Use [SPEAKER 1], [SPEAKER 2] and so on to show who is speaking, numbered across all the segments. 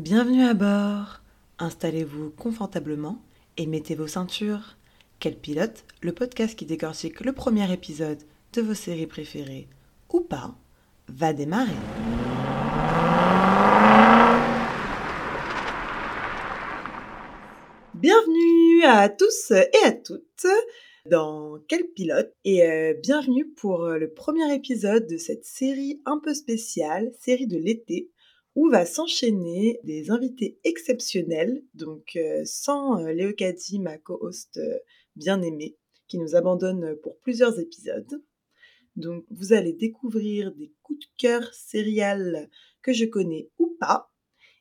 [SPEAKER 1] Bienvenue à bord. Installez-vous confortablement et mettez vos ceintures. Quel pilote, le podcast qui décortique le premier épisode de vos séries préférées ou pas, va démarrer. Bienvenue à tous et à toutes dans Quel pilote et euh, bienvenue pour le premier épisode de cette série un peu spéciale, série de l'été, où va s'enchaîner des invités exceptionnels, donc euh, sans euh, Léo Caddy, ma co-host euh, bien aimée, qui nous abandonne pour plusieurs épisodes. Donc vous allez découvrir des coups de cœur sériales que je connais ou pas,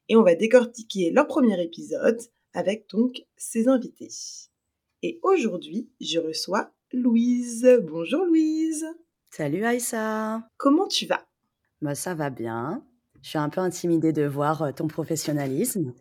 [SPEAKER 1] et on va décortiquer leur premier épisode avec donc ces invités. Et aujourd'hui, je reçois Louise. Bonjour Louise.
[SPEAKER 2] Salut Aïssa.
[SPEAKER 1] Comment tu vas?
[SPEAKER 2] Bah ça va bien. Je suis un peu intimidée de voir ton professionnalisme.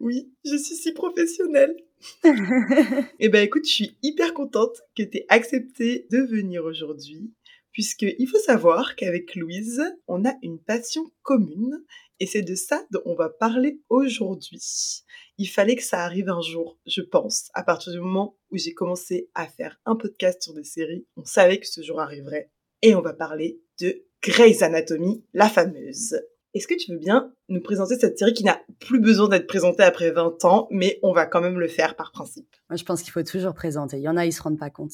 [SPEAKER 1] Oui, je suis si professionnelle. Eh ben écoute, je suis hyper contente que tu aies accepté de venir aujourd'hui, puisque il faut savoir qu'avec Louise, on a une passion commune, et c'est de ça dont on va parler aujourd'hui. Il fallait que ça arrive un jour, je pense, à partir du moment où j'ai commencé à faire un podcast sur des séries, on savait que ce jour arriverait, et on va parler de Grey's Anatomy, la fameuse. Est-ce que tu veux bien nous présenter cette série qui n'a plus besoin d'être présentée après 20 ans, mais on va quand même le faire par principe?
[SPEAKER 2] Moi, je pense qu'il faut toujours présenter. Il y en a, ils se rendent pas compte.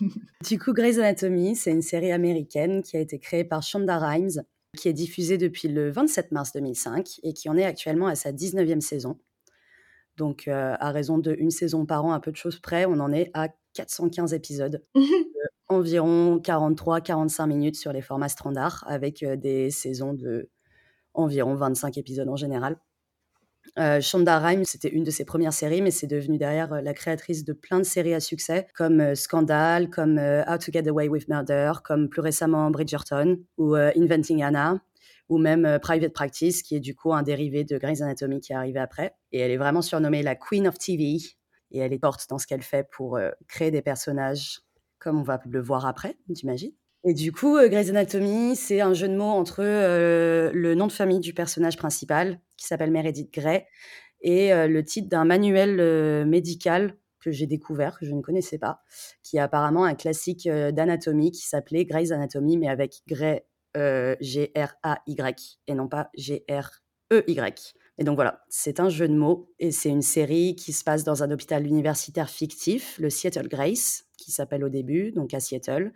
[SPEAKER 2] du coup, Grey's Anatomy, c'est une série américaine qui a été créée par Shonda Rhimes, qui est diffusée depuis le 27 mars 2005 et qui en est actuellement à sa 19e saison. Donc, euh, à raison de une saison par an, à peu de choses près, on en est à 415 épisodes. environ 43-45 minutes sur les formats standards, avec euh, des saisons de environ 25 épisodes en général. Euh, Shonda Rhimes, c'était une de ses premières séries, mais c'est devenu derrière euh, la créatrice de plein de séries à succès, comme Scandal, comme How to Get Away with Murder, comme plus récemment Bridgerton, ou Inventing Anna, ou même Private Practice, qui est du coup un dérivé de Grey's Anatomy qui est arrivé après. Et elle est vraiment surnommée la Queen of TV, et elle est forte dans ce qu'elle fait pour créer des personnages, comme on va le voir après, j'imagine. Et du coup, euh, Grey's Anatomy, c'est un jeu de mots entre euh, le nom de famille du personnage principal, qui s'appelle Meredith Grey, et euh, le titre d'un manuel médical que j'ai découvert, que je ne connaissais pas, qui est apparemment un classique d'anatomie qui s'appelait Grey's Anatomy, mais avec Grey, G-R-A-Y, et non pas G-R-E-Y. Et donc voilà, c'est un jeu de mots, et c'est une série qui se passe dans un hôpital universitaire fictif, le Seattle Grace, qui s'appelle au début, donc à Seattle,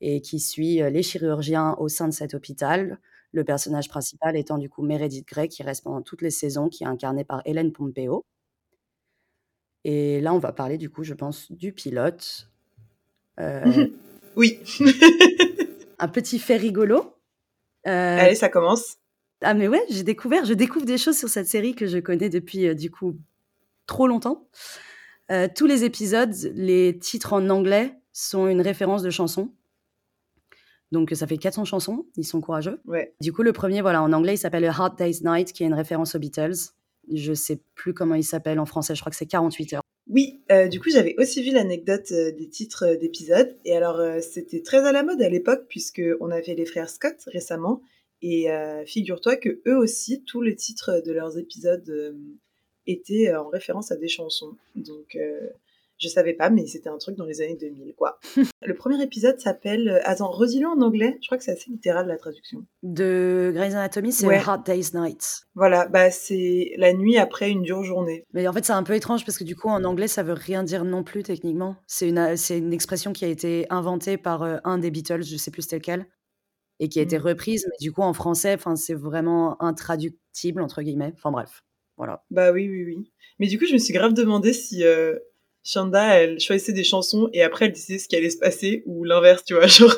[SPEAKER 2] et qui suit euh, les chirurgiens au sein de cet hôpital. Le personnage principal étant du coup Meredith Grey, qui reste pendant toutes les saisons, qui est incarnée par Hélène Pompeo. Et là, on va parler du coup, je pense, du pilote. Euh,
[SPEAKER 1] Oui.
[SPEAKER 2] un petit fait rigolo. Euh,
[SPEAKER 1] Allez, ça commence.
[SPEAKER 2] ah mais ouais, j'ai découvert, je découvre des choses sur cette série que je connais depuis euh, du coup trop longtemps. Euh, tous les épisodes, les titres en anglais sont une référence de chanson. Donc ça fait 400 chansons, ils sont courageux.
[SPEAKER 1] Ouais.
[SPEAKER 2] Du coup, le premier, voilà, en anglais, il s'appelle A Hard Day's Night, qui est une référence aux Beatles. Je sais plus comment il s'appelle en français, je crois que c'est 48 heures.
[SPEAKER 1] Oui, euh, du coup, j'avais aussi vu l'anecdote euh, des titres euh, d'épisodes. Et alors, c'était très à la mode à l'époque, puisque on avait les frères Scott récemment. Et figure-toi que eux aussi, tous les titres de leurs épisodes euh, étaient euh, en référence à des chansons. Donc, euh, je savais pas, mais c'était un truc dans les années 2000, quoi. Le premier épisode s'appelle... euh, Attends, redis-le en anglais. Je crois que c'est assez littéral, la traduction.
[SPEAKER 2] De Grey's Anatomy, c'est
[SPEAKER 1] Ouais.
[SPEAKER 2] Hard Day's Night.
[SPEAKER 1] Voilà, bah c'est la nuit après une dure journée.
[SPEAKER 2] Mais en fait, c'est un peu étrange parce que du coup, en anglais, ça veut rien dire non plus techniquement. C'est une, c'est une expression qui a été inventée par euh, un des Beatles, je sais plus c'était lequel, et qui a été
[SPEAKER 1] Mm.
[SPEAKER 2] reprise. Mais du coup, en français, c'est vraiment intraductible entre guillemets. Enfin bref, voilà.
[SPEAKER 1] Bah oui, oui, oui. Mais du coup, je me suis grave demandé si euh, Shanda, elle choisissait des chansons et après elle disait ce qui allait se passer ou l'inverse, tu vois. Genre,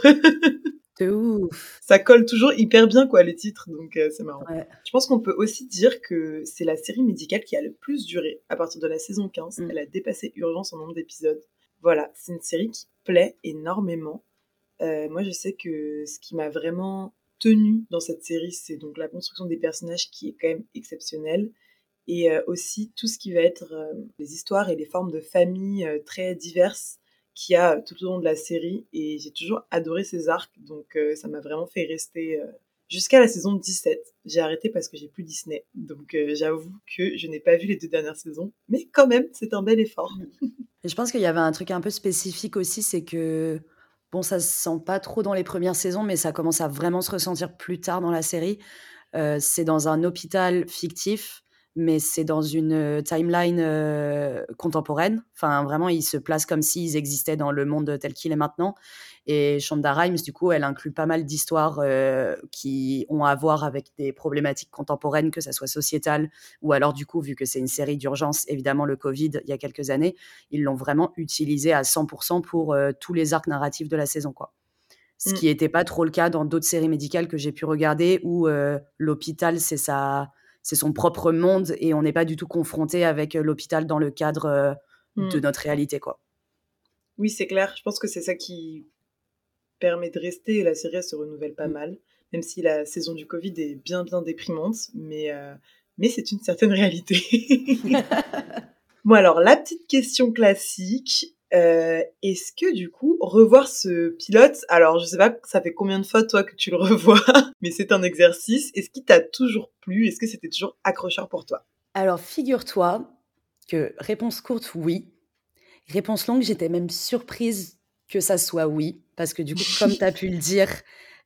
[SPEAKER 2] De ouf.
[SPEAKER 1] ça colle toujours hyper bien, quoi, les titres, donc euh, c'est marrant.
[SPEAKER 2] Ouais.
[SPEAKER 1] Je pense qu'on peut aussi dire que c'est la série médicale qui a le plus duré. À partir de la saison 15,
[SPEAKER 2] Mm.
[SPEAKER 1] elle a dépassé Urgence en nombre d'épisodes. Voilà, c'est une série qui plaît énormément. Euh, moi, je sais que ce qui m'a vraiment tenu dans cette série, c'est donc la construction des personnages qui est quand même exceptionnelle. Et euh, aussi tout ce qui va être euh, les histoires et les formes de famille euh, très diverses qu'il y a tout au long de la série. Et j'ai toujours adoré ces arcs, donc ça m'a vraiment fait rester jusqu'à la saison 17. J'ai arrêté parce que j'ai plus Disney. Donc j'avoue que je n'ai pas vu les deux dernières saisons. Mais quand même, c'est un bel effort.
[SPEAKER 2] Je pense qu'il y avait un truc un peu spécifique aussi, c'est que, bon, ça se sent pas trop dans les premières saisons, mais ça commence à vraiment se ressentir plus tard dans la série. C'est dans un hôpital fictif mais c'est dans une euh, timeline euh, contemporaine. Enfin, vraiment, ils se placent comme s'ils existaient dans le monde tel qu'il est maintenant. Et Shonda Rhimes, du coup, elle inclut pas mal d'histoires euh, qui ont à voir avec des problématiques contemporaines, que ça soit sociétale ou alors, du coup, vu que c'est une série d'urgence, évidemment, le Covid, il y a quelques années, ils l'ont vraiment utilisé à 100% pour tous les arcs narratifs de la saison, quoi. Ce mmh. qui n'était pas trop le cas dans d'autres séries médicales que j'ai pu regarder où l'hôpital, c'est ça c'est son propre monde et on n'est pas du tout confronté avec euh, l'hôpital dans le cadre euh, de hmm. notre réalité, quoi.
[SPEAKER 1] Oui, c'est clair. Je pense que c'est ça qui permet de rester. La série se renouvelle pas hmm. mal, même si la saison du Covid est bien bien déprimante, mais euh, mais c'est une certaine réalité. bon alors la petite question classique. Euh, est-ce que du coup, revoir ce pilote, alors je sais pas, ça fait combien de fois toi que tu le revois, mais c'est un exercice, est-ce qu'il t'a toujours plu? Est-ce que c'était toujours accrocheur pour toi?
[SPEAKER 2] Alors figure-toi que réponse courte, oui. Réponse longue, j'étais même surprise que ça soit oui, parce que du coup, comme tu as pu le dire,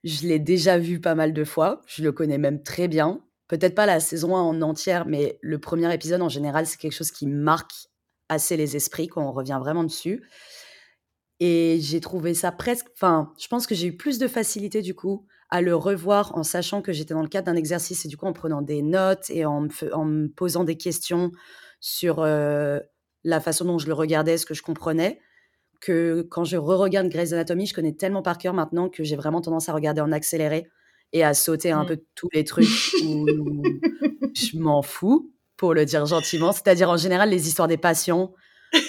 [SPEAKER 2] je l'ai déjà vu pas mal de fois, je le connais même très bien. Peut-être pas la saison 1 en entière, mais le premier épisode en général, c'est quelque chose qui marque assez les esprits quand on revient vraiment dessus. Et j'ai trouvé ça presque. Enfin, je pense que j'ai eu plus de facilité du coup à le revoir en sachant que j'étais dans le cadre d'un exercice et du coup en prenant des notes et en me, en me posant des questions sur euh, la façon dont je le regardais, ce que je comprenais, que quand je re-regarde Grey's Anatomy, je connais tellement par cœur maintenant que j'ai vraiment tendance à regarder en accéléré et à sauter un mmh. peu tous les trucs où je m'en fous pour le dire gentiment. C'est-à-dire, en général, les histoires des patients.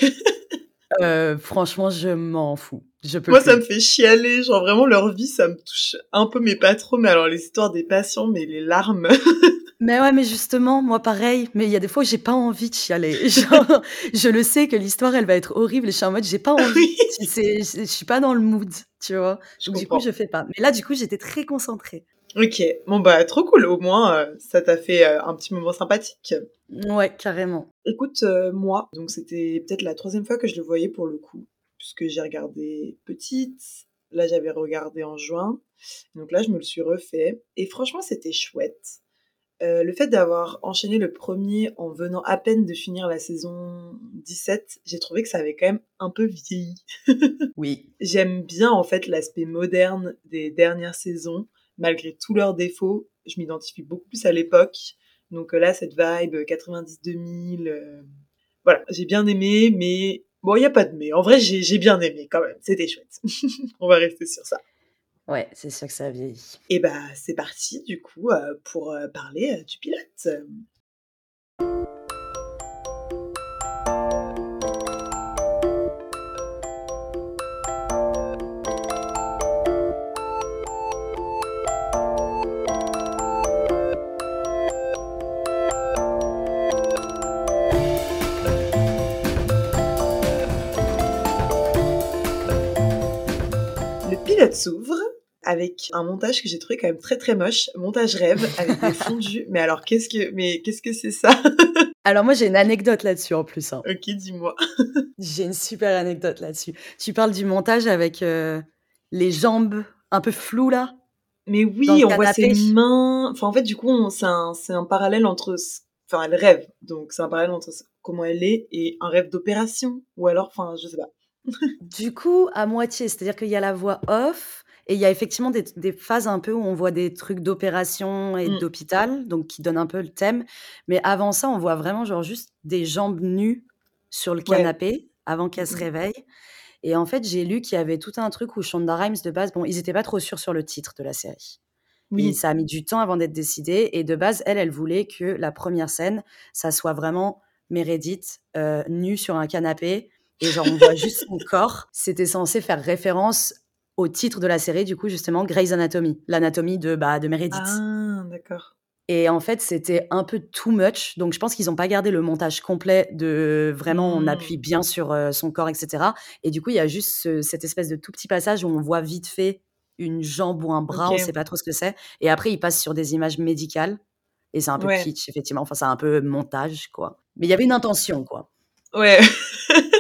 [SPEAKER 2] Euh, franchement, je m'en fous. Je peux
[SPEAKER 1] Moi, ça me fait chialer. Genre, vraiment, leur vie, ça me touche un peu, mais pas trop. Mais alors, les histoires des patients, mais les larmes.
[SPEAKER 2] mais ouais, mais justement, moi, pareil. Mais il y a des fois où j'ai pas envie de chialer. Genre, je le sais que l'histoire, elle va être horrible. Et je suis en mode, j'ai pas envie. je, je suis pas dans le mood, tu vois. Donc, du coup, je fais pas. Mais là, du coup, j'étais très concentrée.
[SPEAKER 1] Ok, bon bah trop cool, au moins euh, ça t'a fait euh, un petit moment sympathique.
[SPEAKER 2] Ouais, carrément.
[SPEAKER 1] Écoute, euh, moi, donc c'était peut-être la troisième fois que je le voyais pour le coup, puisque j'ai regardé petite, là j'avais regardé en juin, donc là je me le suis refait, et franchement c'était chouette. le fait d'avoir enchaîné le premier en venant à peine de finir la saison 17, j'ai trouvé que ça avait quand même un peu vieilli.
[SPEAKER 2] oui.
[SPEAKER 1] J'aime bien en fait l'aspect moderne des dernières saisons malgré tous leurs défauts, je m'identifie beaucoup plus à l'époque. Donc euh, là, cette vibe 90-2000, euh, voilà, j'ai bien aimé, mais bon, il n'y a pas de mais. En vrai, j'ai bien aimé quand même, c'était chouette. On va rester sur ça.
[SPEAKER 2] Ouais, c'est sûr que ça vieillit.
[SPEAKER 1] Et bah, c'est parti du coup euh, pour parler du pilote. S'ouvre avec un montage que j'ai trouvé quand même très très moche, montage rêve avec des fondus. mais alors qu'est-ce que mais qu'est-ce que c'est ça?
[SPEAKER 2] Alors moi j'ai une anecdote là-dessus en plus. Hein.
[SPEAKER 1] Ok, dis-moi.
[SPEAKER 2] j'ai une super anecdote là-dessus. Tu parles du montage avec euh, les jambes un peu floues là?
[SPEAKER 1] Mais oui, on voit ses mains. Enfin en fait du coup c'est un c'est un parallèle entre enfin elle rêve donc c'est un parallèle entre comment elle est et un rêve d'opération ou alors enfin je sais pas.
[SPEAKER 2] Du coup, à moitié, c'est-à-dire qu'il y a la voix off et il y a effectivement des, phases un peu où on voit des trucs d'opération et mmh. d'hôpital, donc qui donnent un peu le thème. Mais avant ça, on voit vraiment genre juste des jambes nues sur le canapé avant qu'elle se mmh. réveille. Et en fait, j'ai lu qu'il y avait tout un truc où Shonda Rhimes, de base, bon, ils n'étaient pas trop sûrs sur le titre de la série. Oui. ça a mis du temps avant d'être décidé. Et de base, elle, elle voulait que la première scène, ça soit vraiment Meredith euh, nue sur un canapé et genre on voit juste son corps. C'était censé faire référence au titre de la série, du coup, justement, Grey's Anatomy, l'anatomie de, bah, de Meredith.
[SPEAKER 1] Ah, d'accord.
[SPEAKER 2] Et en fait, c'était un peu too much. Donc, je pense qu'ils n'ont pas gardé le montage complet de vraiment, on appuie mmh. bien sur euh, son corps, etc. Et du coup, il y a juste cette espèce de tout petit passage où on voit vite fait une jambe ou un bras, on sait pas trop ce que c'est. Et après, il passe sur des images médicales. Et c'est un peu
[SPEAKER 1] Ouais.
[SPEAKER 2] kitsch, effectivement. Enfin, c'est un peu montage, quoi. Mais il y avait une intention, quoi.
[SPEAKER 1] Ouais.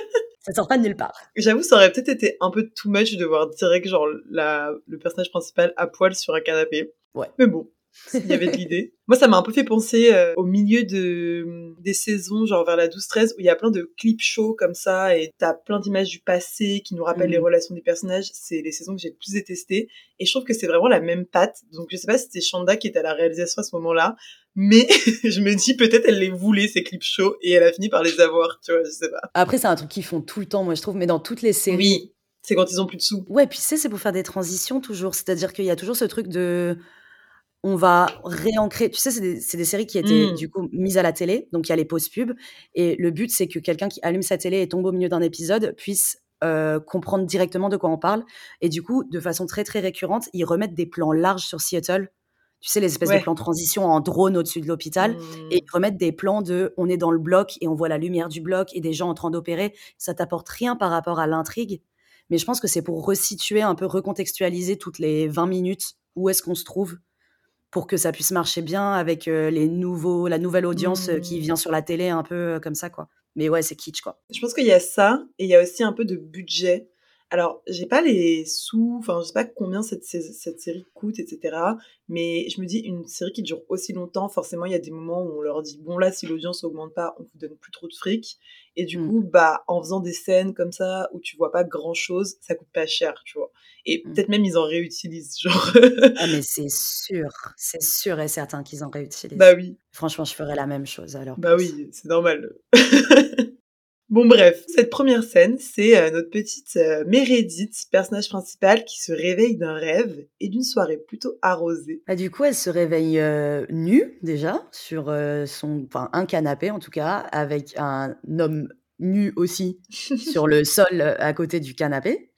[SPEAKER 2] Ça sort pas de nulle part.
[SPEAKER 1] J'avoue, ça aurait peut-être été un peu too much de voir direct, genre, la, le personnage principal à poil sur un canapé.
[SPEAKER 2] Ouais.
[SPEAKER 1] Mais bon, il y avait de l'idée. Moi, ça m'a un peu fait penser euh, au milieu de, des saisons, genre vers la 12-13, où il y a plein de clips shows comme ça, et t'as plein d'images du passé qui nous rappellent les relations des personnages. C'est les saisons que j'ai le plus détestées. Et je trouve que c'est vraiment la même patte. Donc, je sais pas si c'était Shanda qui était à la réalisation à ce moment-là, mais je me dis peut-être elle les voulait, ces clips shows, et elle a fini par les avoir, tu vois, je sais pas.
[SPEAKER 2] Après, c'est un truc qu'ils font tout le temps, moi, je trouve. Mais dans toutes les séries.
[SPEAKER 1] Oui, c'est quand ils ont plus de sous.
[SPEAKER 2] Ouais, puis tu sais, c'est pour faire des transitions toujours. C'est-à-dire qu'il y a toujours ce truc de. On va réancrer. Tu sais, c'est des, c'est des séries qui étaient
[SPEAKER 1] Mm.
[SPEAKER 2] du coup mises à la télé. Donc il y a les pauses pub. Et le but, c'est que quelqu'un qui allume sa télé et tombe au milieu d'un épisode puisse euh, comprendre directement de quoi on parle. Et du coup, de façon très très récurrente, ils remettent des plans larges sur Seattle. Tu sais, les espèces
[SPEAKER 1] Ouais.
[SPEAKER 2] de plans transition en drone au-dessus de l'hôpital. Et ils remettent des plans de on est dans le bloc et on voit la lumière du bloc et des gens en train d'opérer. Ça t'apporte rien par rapport à l'intrigue. Mais je pense que c'est pour resituer, un peu recontextualiser toutes les 20 minutes où est-ce qu'on se trouve pour que ça puisse marcher bien avec euh, les nouveaux, la nouvelle audience euh, qui vient sur la télé un peu euh, comme ça, quoi. Mais ouais, c'est kitsch, quoi.
[SPEAKER 1] Je pense qu'il y a ça, et il y a aussi un peu de budget. Alors, j'ai pas les sous, enfin, je sais pas combien cette, cette série coûte, etc. Mais je me dis, une série qui dure aussi longtemps, forcément, il y a des moments où on leur dit, bon, là, si l'audience augmente pas, on vous donne plus trop de fric. Et du
[SPEAKER 2] Mm.
[SPEAKER 1] coup, bah, en faisant des scènes comme ça, où tu vois pas grand chose, ça coûte pas cher, tu vois. Et
[SPEAKER 2] Mm.
[SPEAKER 1] peut-être même ils en réutilisent, genre.
[SPEAKER 2] Ah, mais c'est sûr, c'est sûr et certain qu'ils en réutilisent.
[SPEAKER 1] bah oui,
[SPEAKER 2] Franchement, je ferais la même chose alors.
[SPEAKER 1] bah oui, c'est normal. Bon bref, cette première scène, c'est euh, notre petite euh, Meredith, personnage principal, qui se réveille d'un rêve et d'une soirée plutôt arrosée.
[SPEAKER 2] Bah, du coup, elle se réveille euh, nue déjà sur son, enfin un canapé en tout cas, avec un homme nu aussi sur le sol à côté du canapé.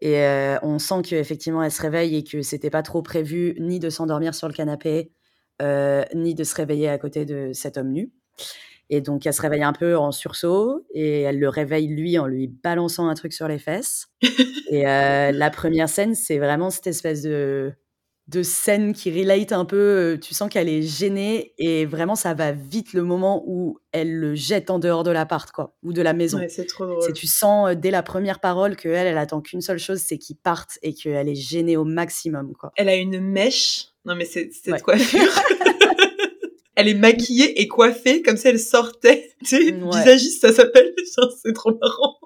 [SPEAKER 2] Et on sent qu'effectivement elle se réveille et que c'était pas trop prévu ni de s'endormir sur le canapé, ni de se réveiller à côté de cet homme nu. Et donc elle se réveille un peu en sursaut et elle le réveille lui en lui balançant un truc sur les fesses. Et euh, la première scène, c'est vraiment cette espèce de de scène qui relate un peu. euh, Tu sens qu'elle est gênée et vraiment ça va vite le moment où elle le jette en dehors de l'appart quoi ou de la maison.
[SPEAKER 1] Ouais, c'est trop drôle.
[SPEAKER 2] tu sens euh, dès la première parole que elle, elle attend qu'une seule chose, c'est qu'il parte et qu'elle est gênée au maximum quoi.
[SPEAKER 1] Elle a une mèche. Non mais c'est cette
[SPEAKER 2] Ouais.
[SPEAKER 1] coiffure. elle est maquillée et coiffée comme si elle sortait. Tu sais,
[SPEAKER 2] Ouais.
[SPEAKER 1] visagiste, ça s'appelle. C'est trop marrant.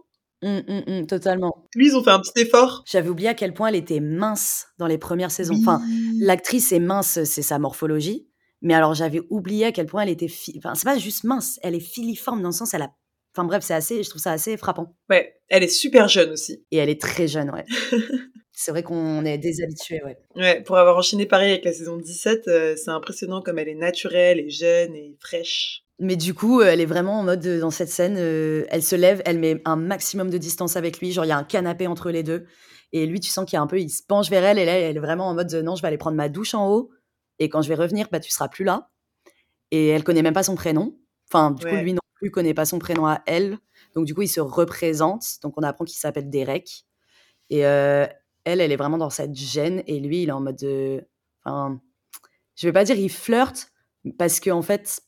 [SPEAKER 2] Hum, hum, hum, totalement.
[SPEAKER 1] Lui, ils ont fait un petit effort.
[SPEAKER 2] J'avais oublié à quel point elle était mince dans les premières saisons. Enfin, l'actrice est mince, c'est sa morphologie. Mais alors j'avais oublié à quel point elle était, fi- enfin c'est pas juste mince, elle est filiforme dans le sens elle a, enfin bref c'est assez, je trouve ça assez frappant.
[SPEAKER 1] Ouais, elle est super jeune aussi.
[SPEAKER 2] Et elle est très jeune, ouais. c'est vrai qu'on est déshabitué, ouais.
[SPEAKER 1] Ouais, pour avoir enchaîné pareil avec la saison 17, euh, c'est impressionnant comme elle est naturelle et jeune et fraîche.
[SPEAKER 2] Mais du coup, euh, elle est vraiment en mode, euh, dans cette scène, euh, elle se lève, elle met un maximum de distance avec lui, genre il y a un canapé entre les deux. Et lui, tu sens qu'il y a un peu, il se penche vers elle, et là, elle est vraiment en mode, euh, non, je vais aller prendre ma douche en haut, et quand je vais revenir, bah, tu seras plus là. Et elle connaît même pas son prénom. Enfin, du coup, lui non plus connaît pas son prénom à elle. Donc, du coup, il se représente. Donc, on apprend qu'il s'appelle Derek. Et euh, elle, elle est vraiment dans cette gêne, et lui, il est en mode, de- enfin, je vais pas dire il flirte, parce qu'en en fait,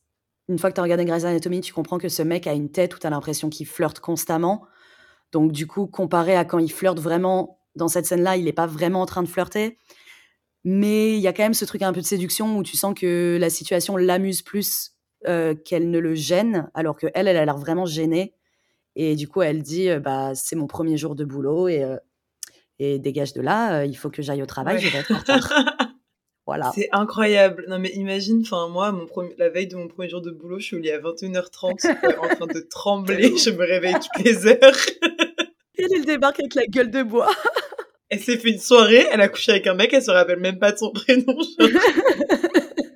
[SPEAKER 2] une fois que tu as regardé Grey's Anatomy, tu comprends que ce mec a une tête où tu as l'impression qu'il flirte constamment. Donc, du coup, comparé à quand il flirte vraiment dans cette scène-là, il n'est pas vraiment en train de flirter. Mais il y a quand même ce truc un peu de séduction où tu sens que la situation l'amuse plus euh, qu'elle ne le gêne, alors qu'elle, elle a l'air vraiment gênée. Et du coup, elle dit euh, bah, C'est mon premier jour de boulot et, euh, et dégage de là, euh, il faut que j'aille au travail,
[SPEAKER 1] Ouais.
[SPEAKER 2] je vais être en retard. voilà.
[SPEAKER 1] C'est incroyable. Non mais imagine, enfin moi, mon premier- la veille de mon premier jour de boulot, je suis au lit à 21h30 euh, en train de trembler. Je me réveille toutes les heures.
[SPEAKER 2] Et elle débarque avec la gueule de bois.
[SPEAKER 1] Elle s'est fait une soirée, elle a couché avec un mec, elle se rappelle même pas de son prénom.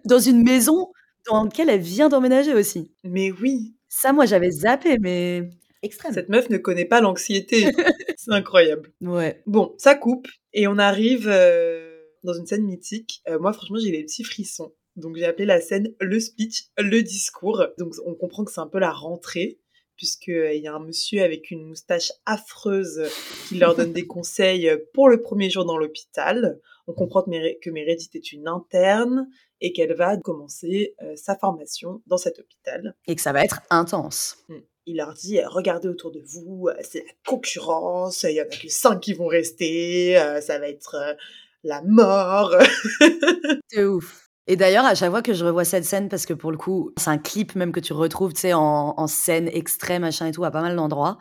[SPEAKER 2] dans une maison dans laquelle elle vient d'emménager aussi.
[SPEAKER 1] Mais oui,
[SPEAKER 2] Ça, moi, j'avais zappé, mais extrême.
[SPEAKER 1] cette meuf ne connaît pas l'anxiété. C'est incroyable.
[SPEAKER 2] Ouais.
[SPEAKER 1] Bon, ça coupe et on arrive euh, dans une scène mythique. Euh, moi, franchement, j'ai les petits frissons. Donc, j'ai appelé la scène le speech, le discours. Donc, on comprend que c'est un peu la rentrée. puisqu'il y a un monsieur avec une moustache affreuse qui leur donne des conseils pour le premier jour dans l'hôpital. On comprend que Meredith est une interne et qu'elle va commencer sa formation dans cet hôpital.
[SPEAKER 2] Et que ça va être intense.
[SPEAKER 1] Mmh. Il leur dit regardez autour de vous, c'est la concurrence, il y en a que cinq qui vont rester, ça va être la mort.
[SPEAKER 2] c'est ouf. Et d'ailleurs, à chaque fois que je revois cette scène, parce que pour le coup, c'est un clip même que tu retrouves, tu sais, en, en, scène extrême, machin et tout, à pas mal d'endroits.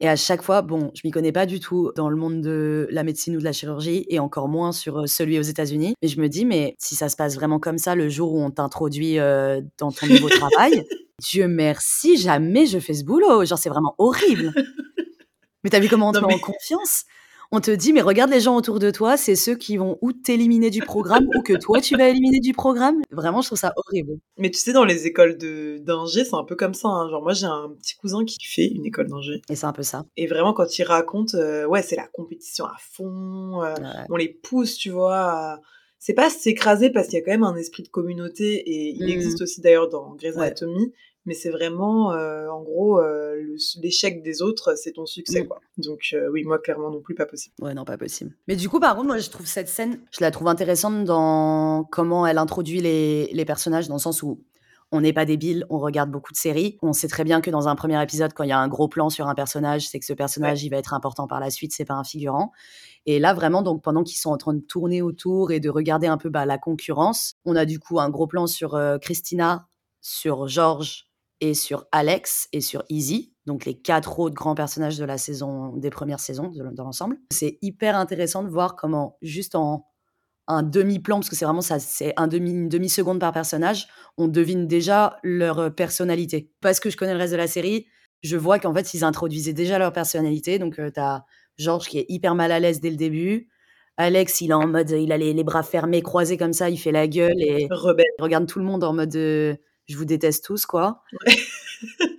[SPEAKER 2] Et à chaque fois, bon, je m'y connais pas du tout dans le monde de la médecine ou de la chirurgie, et encore moins sur euh, celui aux États-Unis. Mais je me dis, mais si ça se passe vraiment comme ça le jour où on t'introduit euh, dans ton nouveau travail, Dieu merci, jamais je fais ce boulot. Genre, c'est vraiment horrible. Mais t'as vu comment on te met en confiance? On te dit, mais regarde les gens autour de toi, c'est ceux qui vont ou t'éliminer du programme ou que toi tu vas éliminer du programme? Vraiment, je trouve ça horrible.
[SPEAKER 1] Mais tu sais, dans les écoles d'ingé, c'est un peu comme ça. Hein. Genre, moi, j'ai un petit cousin qui fait une école d'ingé.
[SPEAKER 2] Et c'est un peu ça.
[SPEAKER 1] Et vraiment, quand il raconte, euh, ouais, c'est la compétition à fond. Euh, on les pousse, tu vois. C'est pas s'écraser parce qu'il y a quand même un esprit de communauté et il mmh existe aussi d'ailleurs dans Grey's Anatomy mais c'est vraiment, euh, en gros, euh, l'échec des autres, c'est ton succès, mm. quoi. Donc, euh, oui, moi, clairement non plus, pas possible.
[SPEAKER 2] Ouais, non, pas possible. Mais du coup, par contre, moi, je trouve cette scène, je la trouve intéressante dans comment elle introduit les, les personnages, dans le sens où on n'est pas débile, on regarde beaucoup de séries. On sait très bien que dans un premier épisode, quand il y a un gros plan sur un personnage, c'est que ce personnage, il va être important par la suite, c'est pas un figurant. Et là, vraiment, donc pendant qu'ils sont en train de tourner autour et de regarder un peu bah, la concurrence, on a du coup un gros plan sur Christina, sur George et sur Alex et sur Easy, donc les quatre autres grands personnages de la saison, des premières saisons dans l'ensemble. C'est hyper intéressant de voir comment, juste en un demi-plan, parce que c'est vraiment ça, c'est un demi, une demi-seconde par personnage, on devine déjà leur personnalité. Parce que je connais le reste de la série, je vois qu'en fait, ils introduisaient déjà leur personnalité. Donc, euh, tu as Georges qui est hyper mal à l'aise dès le début. Alex, il est en mode, il a les, bras fermés, croisés comme ça, il fait la gueule et
[SPEAKER 1] Rebelle.
[SPEAKER 2] il regarde tout le monde en mode, euh, je vous déteste tous, quoi.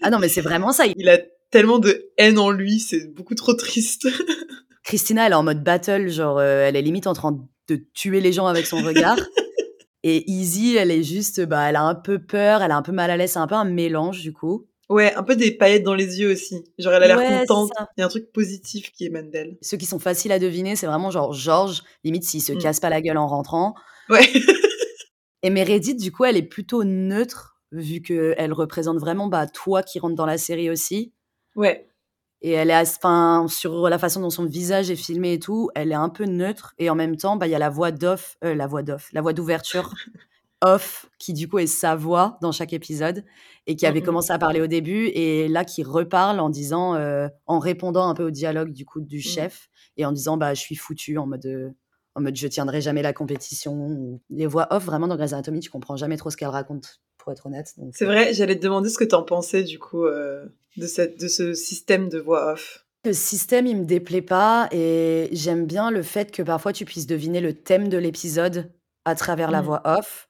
[SPEAKER 2] ah non, mais c'est vraiment ça.
[SPEAKER 1] Il a tellement de haine en lui, c'est beaucoup trop triste.
[SPEAKER 2] Christina, elle est en mode battle, genre, euh, elle est limite en train de tuer les gens avec son regard. Et Easy, elle est juste, bah, elle a un peu peur, elle a un peu mal à l'aise, c'est un peu un mélange, du coup.
[SPEAKER 1] Ouais, un peu des paillettes dans les yeux aussi. Genre, elle a l'air contente. Il y a un truc positif qui émane d'elle.
[SPEAKER 2] Ceux qui sont faciles à deviner, c'est vraiment genre Georges, limite s'il se mm. casse pas la gueule en rentrant.
[SPEAKER 1] Ouais.
[SPEAKER 2] Et Meredith, du coup, elle est plutôt neutre vu qu'elle représente vraiment bah, toi qui rentre dans la série aussi.
[SPEAKER 1] Ouais.
[SPEAKER 2] Et elle est, enfin, sur la façon dont son visage est filmé et tout, elle est un peu neutre. Et en même temps, bah, il y a la voix d'off, euh, la voix d'off, la voix d'ouverture off, qui du coup est sa voix dans chaque épisode, et qui avait commencé à parler au début, et là qui reparle en disant, euh, en répondant un peu au dialogue du coup du mmh. chef, et en disant, bah, je suis foutu, en mode, euh, en mode, je tiendrai jamais la compétition. Les voix off, vraiment, dans Grey's Anatomy, tu comprends jamais trop ce qu'elle raconte pour être honnête.
[SPEAKER 1] C'est vrai, j'allais te demander ce que tu en pensais du coup euh, de, cette, de ce système de voix off.
[SPEAKER 2] Le système, il me déplaît pas et j'aime bien le fait que parfois tu puisses deviner le thème de l'épisode à travers la mm. voix off,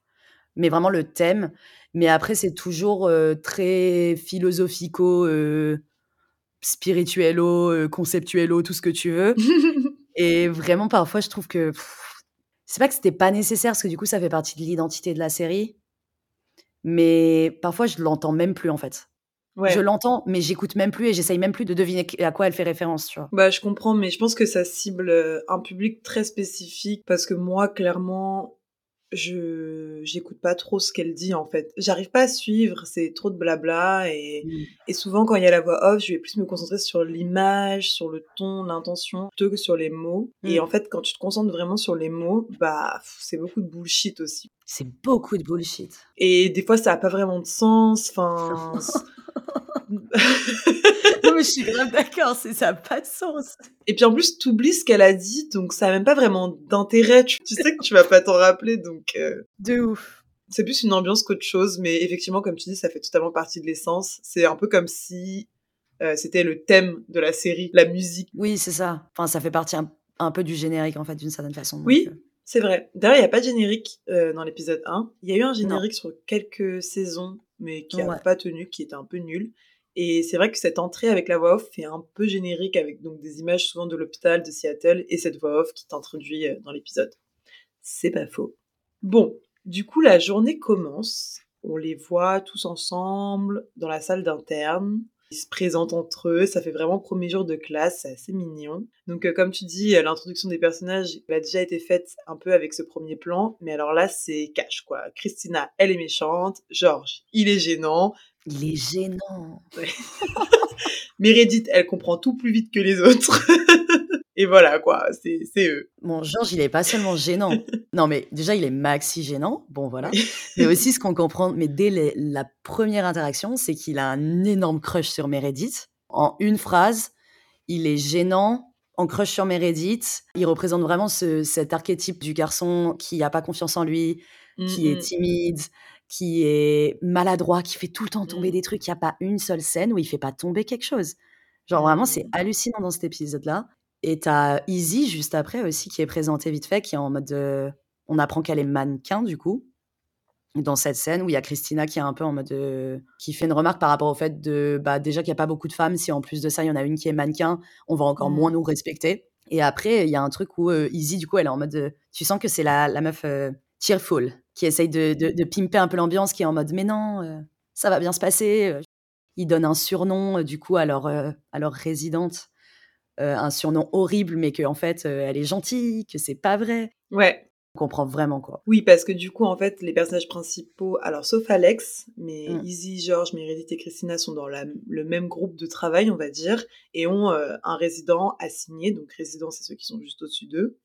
[SPEAKER 2] mais vraiment le thème. Mais après, c'est toujours euh, très philosophico, euh, spirituello, euh, conceptuello, tout ce que tu veux. et vraiment, parfois, je trouve que c'est pas que c'était pas nécessaire, parce que du coup, ça fait partie de l'identité de la série mais parfois je l'entends même plus en fait. Je l'entends, mais j'écoute même plus et j'essaye même plus de deviner à quoi elle fait référence, tu vois.
[SPEAKER 1] Bah, je comprends, mais je pense que ça cible un public très spécifique parce que moi, clairement, je j'écoute pas trop ce qu'elle dit en fait. J'arrive pas à suivre, c'est trop de blabla et, mmh. et souvent quand il y a la voix off, je vais plus me concentrer sur l'image, sur le ton, l'intention plutôt que sur les mots. Et mmh. en fait, quand tu te concentres vraiment sur les mots, bah c'est beaucoup de bullshit aussi.
[SPEAKER 2] C'est beaucoup de bullshit.
[SPEAKER 1] Et des fois ça a pas vraiment de sens, enfin
[SPEAKER 2] je suis grave d'accord, ça n'a pas de sens.
[SPEAKER 1] Et puis en plus, tu oublies ce qu'elle a dit, donc ça n'a même pas vraiment d'intérêt. Tu, sais que tu vas pas t'en rappeler, donc. Euh,
[SPEAKER 2] de ouf.
[SPEAKER 1] C'est plus une ambiance qu'autre chose, mais effectivement, comme tu dis, ça fait totalement partie de l'essence. C'est un peu comme si euh, c'était le thème de la série, la musique.
[SPEAKER 2] Oui, c'est ça. Enfin, ça fait partie un, peu du générique, en fait, d'une certaine façon.
[SPEAKER 1] oui. Euh. C'est vrai. D'ailleurs, il n'y a pas de générique dans l'épisode 1. Il y a eu un générique sur quelques saisons, mais qui n'a pas tenu, qui était un peu nul. Et c'est vrai que cette entrée avec la voix off fait un peu générique avec donc des images souvent de l'hôpital de Seattle et cette voix off qui t'introduit euh, dans l'épisode. C'est pas faux. Bon, du coup la journée commence. On les voit tous ensemble dans la salle d'interne. Ils se présentent entre eux, ça fait vraiment premier jour de classe, c'est assez mignon. Donc euh, comme tu dis, euh, l'introduction des personnages a déjà été faite un peu avec ce premier plan, mais alors là c'est cash quoi. Christina, elle est méchante, Georges, il est gênant.
[SPEAKER 2] Il est gênant.
[SPEAKER 1] Ouais. Meredith, elle comprend tout plus vite que les autres. Et voilà, quoi, c'est eux.
[SPEAKER 2] Bon, Georges, il est pas seulement gênant. Non, mais déjà, il est maxi gênant. Bon, voilà. Mais aussi, ce qu'on comprend, mais dès la première interaction, c'est qu'il a un énorme crush sur Meredith. En une phrase, il est gênant, en crush sur Meredith. Il représente vraiment ce, cet archétype du garçon qui n'a pas confiance en lui, qui est timide, qui est maladroit, qui fait tout le temps tomber mmh. des trucs. Il n'y a pas une seule scène où il fait pas tomber quelque chose. Genre vraiment, c'est mmh. hallucinant dans cet épisode-là. Et t'as Easy juste après aussi qui est présenté vite fait, qui est en mode. on apprend qu'elle est mannequin du coup. Dans cette scène où il y a Christina qui est un peu en mode. qui fait une remarque par rapport au fait de. Bah, déjà qu'il n'y a pas beaucoup de femmes, si en plus de ça il y en a une qui est mannequin, on va encore moins mmh. nous respecter. Et après, il y a un truc où Easy, du coup, elle est en mode. tu sens que c'est la, la meuf cheerful qui essaye de, de, de, pimper un peu l'ambiance, qui est en mode mais non, ça va bien se passer. Ils donnent un surnom du coup à leur, à leur résidente euh, un surnom horrible, mais qu'en en fait, euh, elle est gentille, que c'est pas vrai.
[SPEAKER 1] Ouais.
[SPEAKER 2] On comprend vraiment quoi.
[SPEAKER 1] Oui, parce que du coup, en fait, les personnages principaux, alors sauf Alex, mais mm. Izzy, George, Meredith et Christina sont dans le même groupe de travail, on va dire, et ont euh, un résident assigné. Donc, résident, c'est ceux qui sont juste au-dessus d'eux,